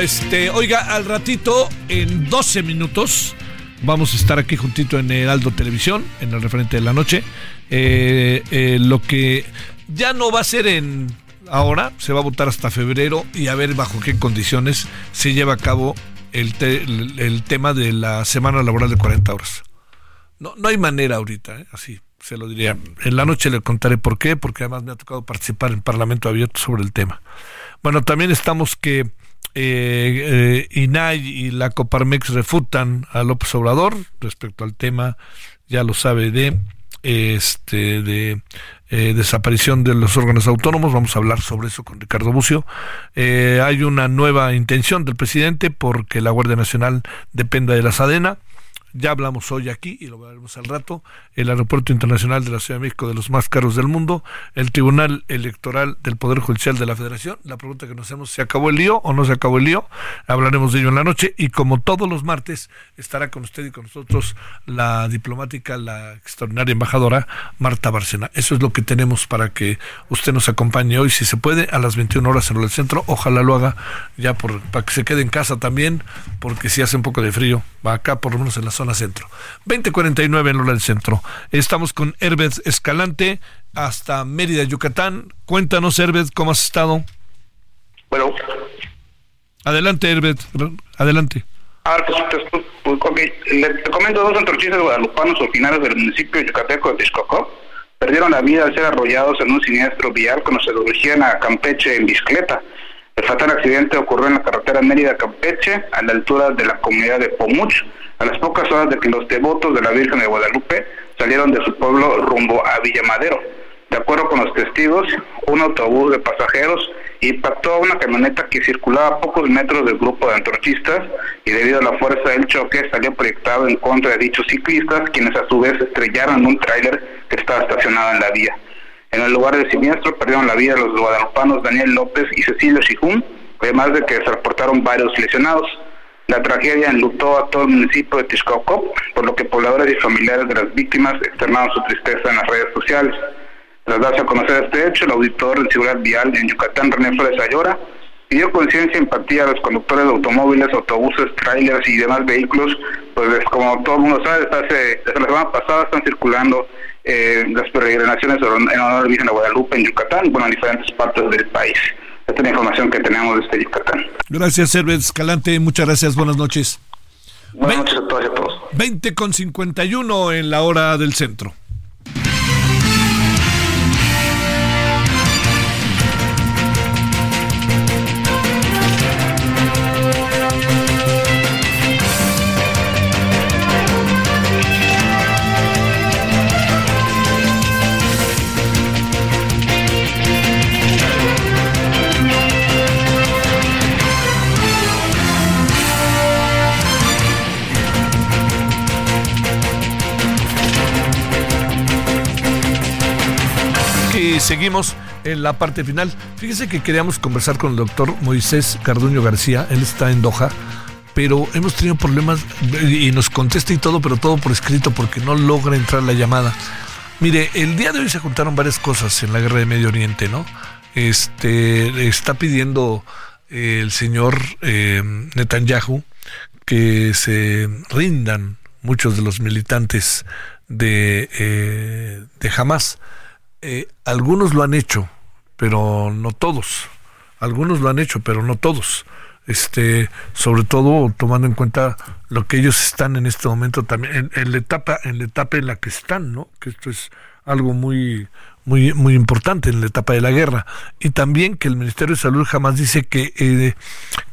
[SPEAKER 1] Este, oiga, al ratito, en 12 minutos, vamos a estar aquí juntito en Heraldo Televisión, en el referente de la noche. Eh, eh, lo que ya no va a ser en ahora, se va a votar hasta febrero y a ver bajo qué condiciones se lleva a cabo el, tema de la semana laboral de 40 horas. No, no hay manera ahorita, ¿eh? así se lo diría. En la noche le contaré por qué, porque además me ha tocado participar en Parlamento Abierto sobre el tema. Bueno, también estamos que eh, eh, INAI y la Coparmex refutan a López Obrador respecto al tema, ya lo sabe, de este de eh, desaparición de los órganos autónomos. Vamos a hablar sobre eso con Ricardo Bucio. Eh, hay una nueva intención del presidente porque la Guardia Nacional dependa de la SADENA ya hablamos hoy aquí y lo veremos al rato, el Aeropuerto Internacional de la Ciudad de México de los más caros del mundo, el Tribunal Electoral del Poder Judicial de la Federación, la pregunta que nos hacemos, ¿se acabó el lío o no se acabó el lío? Hablaremos de ello en la noche y como todos los martes estará con usted y con nosotros la diplomática, la extraordinaria embajadora Marta Barcena. Eso es lo que tenemos para que usted nos acompañe hoy, si se puede, a las 21 horas en el centro, ojalá lo haga ya por, para que se quede en casa también, porque si hace un poco de frío, va acá por lo menos en las zona centro. 2049 en hora del centro. Estamos con Herbert Escalante hasta Mérida, Yucatán. Cuéntanos, Herbert, ¿cómo has estado?
[SPEAKER 18] Bueno.
[SPEAKER 1] Adelante, Herbert. Adelante.
[SPEAKER 18] A ver, pues, pues, pues le, comento dos antorchistas guadalupanos originarios del municipio de yucateco de Texcoco perdieron la vida al ser arrollados en un siniestro vial cuando se dirigían a Campeche en bicicleta. El fatal accidente ocurrió en la carretera Mérida-Campeche, a la altura de la comunidad de Pomuch, a las pocas horas de que los devotos de la Virgen de Guadalupe salieron de su pueblo rumbo a Villamadero. De acuerdo con los testigos, un autobús de pasajeros impactó a una camioneta que circulaba a pocos metros del grupo de antorchistas y debido a la fuerza del choque salió proyectado en contra de dichos ciclistas, quienes a su vez estrellaron un tráiler que estaba estacionado en la vía. En el lugar del siniestro perdieron la vida los guadalupanos Daniel López y Cecilio Shihun, además de que se reportaron varios lesionados. La tragedia enlutó a todo el municipio de Texcoco, por lo que pobladores y familiares de las víctimas externaron su tristeza en las redes sociales. Tras darse a conocer este hecho, el auditor de seguridad vial en Yucatán, René Flores Ayora, pidió conciencia y empatía a los conductores de automóviles, autobuses, trailers y demás vehículos, pues como todo el mundo sabe, desde, la semana pasada están circulando eh, las peregrinaciones en honor a Virgen de Guadalupe en Yucatán, bueno, en diferentes partes del país. Esta es la información que tenemos desde Yucatán.
[SPEAKER 1] Gracias, Herbert Escalante. Muchas gracias. Buenas noches.
[SPEAKER 18] Buenas noches a todos y a todos.
[SPEAKER 1] 20 con 51 en la hora del centro. Seguimos en la parte final. Fíjese que queríamos conversar con el doctor Moisés Carduño García, él está en Doha, pero hemos tenido problemas y nos contesta y todo, pero todo por escrito porque no logra entrar la llamada. Mire, el día de hoy se juntaron varias cosas en la guerra de Medio Oriente, ¿no? Este está pidiendo eh, el señor eh, Netanyahu que se rindan muchos de los militantes de, eh, de Hamas. Algunos lo han hecho, pero no todos. Algunos lo han hecho, pero no todos este sobre todo tomando en cuenta lo que ellos están en este momento también en, la etapa en la etapa en la que están no que esto es algo muy muy, muy importante en la etapa de la guerra. Y también que el Ministerio de Salud jamás dice que, eh,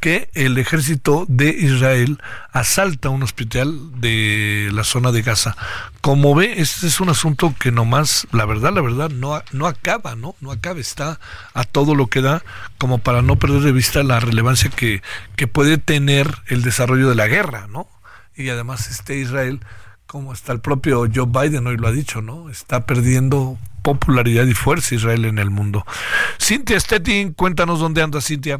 [SPEAKER 1] que el ejército de Israel asalta un hospital de la zona de Gaza. Como ve, este es un asunto que nomás, la verdad, la verdad, no, no acaba, ¿no? No acaba, está a todo lo que da, como para no perder de vista la relevancia que, que puede tener el desarrollo de la guerra, ¿no? Y además este Israel como está el propio Joe Biden hoy lo ha dicho, ¿no? Está perdiendo popularidad y fuerza Israel en el mundo. Cintia Stettin, cuéntanos dónde anda Cintia.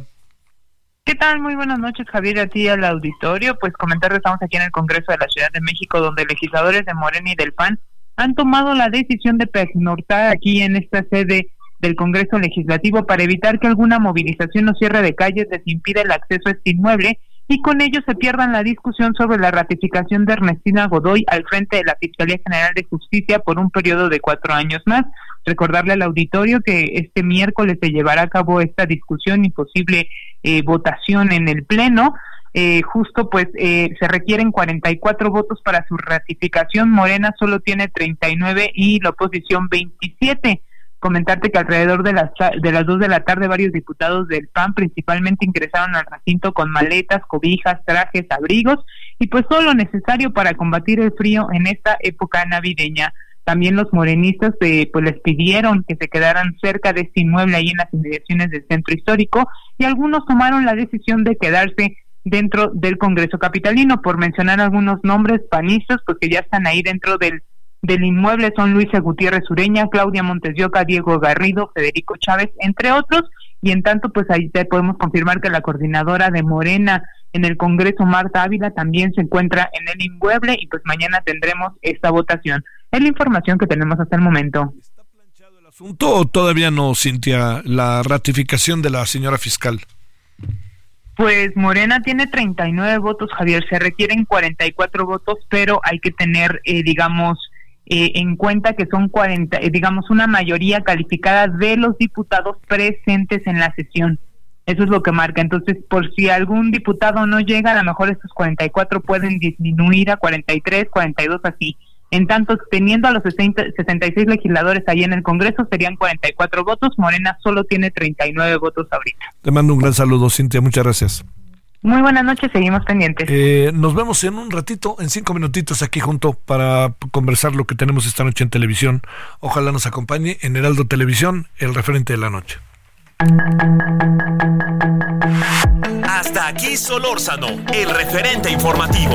[SPEAKER 19] ¿Qué tal? Muy buenas noches, Javier, a ti al auditorio. Pues comentar estamos aquí en el Congreso de la Ciudad de México, donde legisladores de Morena y del PAN han tomado la decisión de pernoctar aquí en esta sede del Congreso Legislativo para evitar que alguna movilización o cierre de calles les impida el acceso a este inmueble y con ello se pierdan la discusión sobre la ratificación de Ernestina Godoy al frente de la Fiscalía General de Justicia por un periodo de cuatro años más. Recordarle al auditorio que este miércoles se llevará a cabo esta discusión y posible eh, votación en el Pleno. Eh, justo pues eh, se requieren 44 votos para su ratificación. Morena solo tiene 39 y la oposición 27 comentarte que alrededor de las de las dos de la tarde varios diputados del PAN principalmente ingresaron al recinto con maletas, cobijas, trajes, abrigos y pues todo lo necesario para combatir el frío en esta época navideña. También los morenistas eh, pues les pidieron que se quedaran cerca de este inmueble ahí en las inmediaciones del centro histórico y algunos tomaron la decisión de quedarse dentro del Congreso Capitalino, por mencionar algunos nombres panistas, pues que ya están ahí dentro del del inmueble son Luisa Gutiérrez Ureña, Claudia Montes Diego Garrido, Federico Chávez, entre otros, y en tanto pues ahí te podemos confirmar que la coordinadora de Morena en el Congreso, Marta Ávila, también se encuentra en el inmueble y pues mañana tendremos esta votación. Es la información que tenemos hasta el momento.
[SPEAKER 1] ¿Está planchado el asunto o todavía no, Cintia, la ratificación de la señora fiscal?
[SPEAKER 19] Pues Morena tiene 39 votos, Javier, se requieren 44 votos, pero hay que tener, eh, digamos, eh, en cuenta que son 40, eh, digamos, una mayoría calificada de los diputados presentes en la sesión. Eso es lo que marca. Entonces, por si algún diputado no llega, a lo mejor estos 44 pueden disminuir a 43, 42 así. En tanto, teniendo a los 66 legisladores ahí en el Congreso, serían 44 votos. Morena solo tiene 39 votos ahorita.
[SPEAKER 1] Te mando un gran saludo, Cintia. Muchas gracias.
[SPEAKER 19] Muy buenas noches, seguimos pendientes.
[SPEAKER 1] Eh, nos vemos en un ratito, en cinco minutitos aquí junto para conversar lo que tenemos esta noche en televisión. Ojalá nos acompañe en Heraldo Televisión, el referente de la noche.
[SPEAKER 4] Hasta aquí Solórzano, el referente informativo.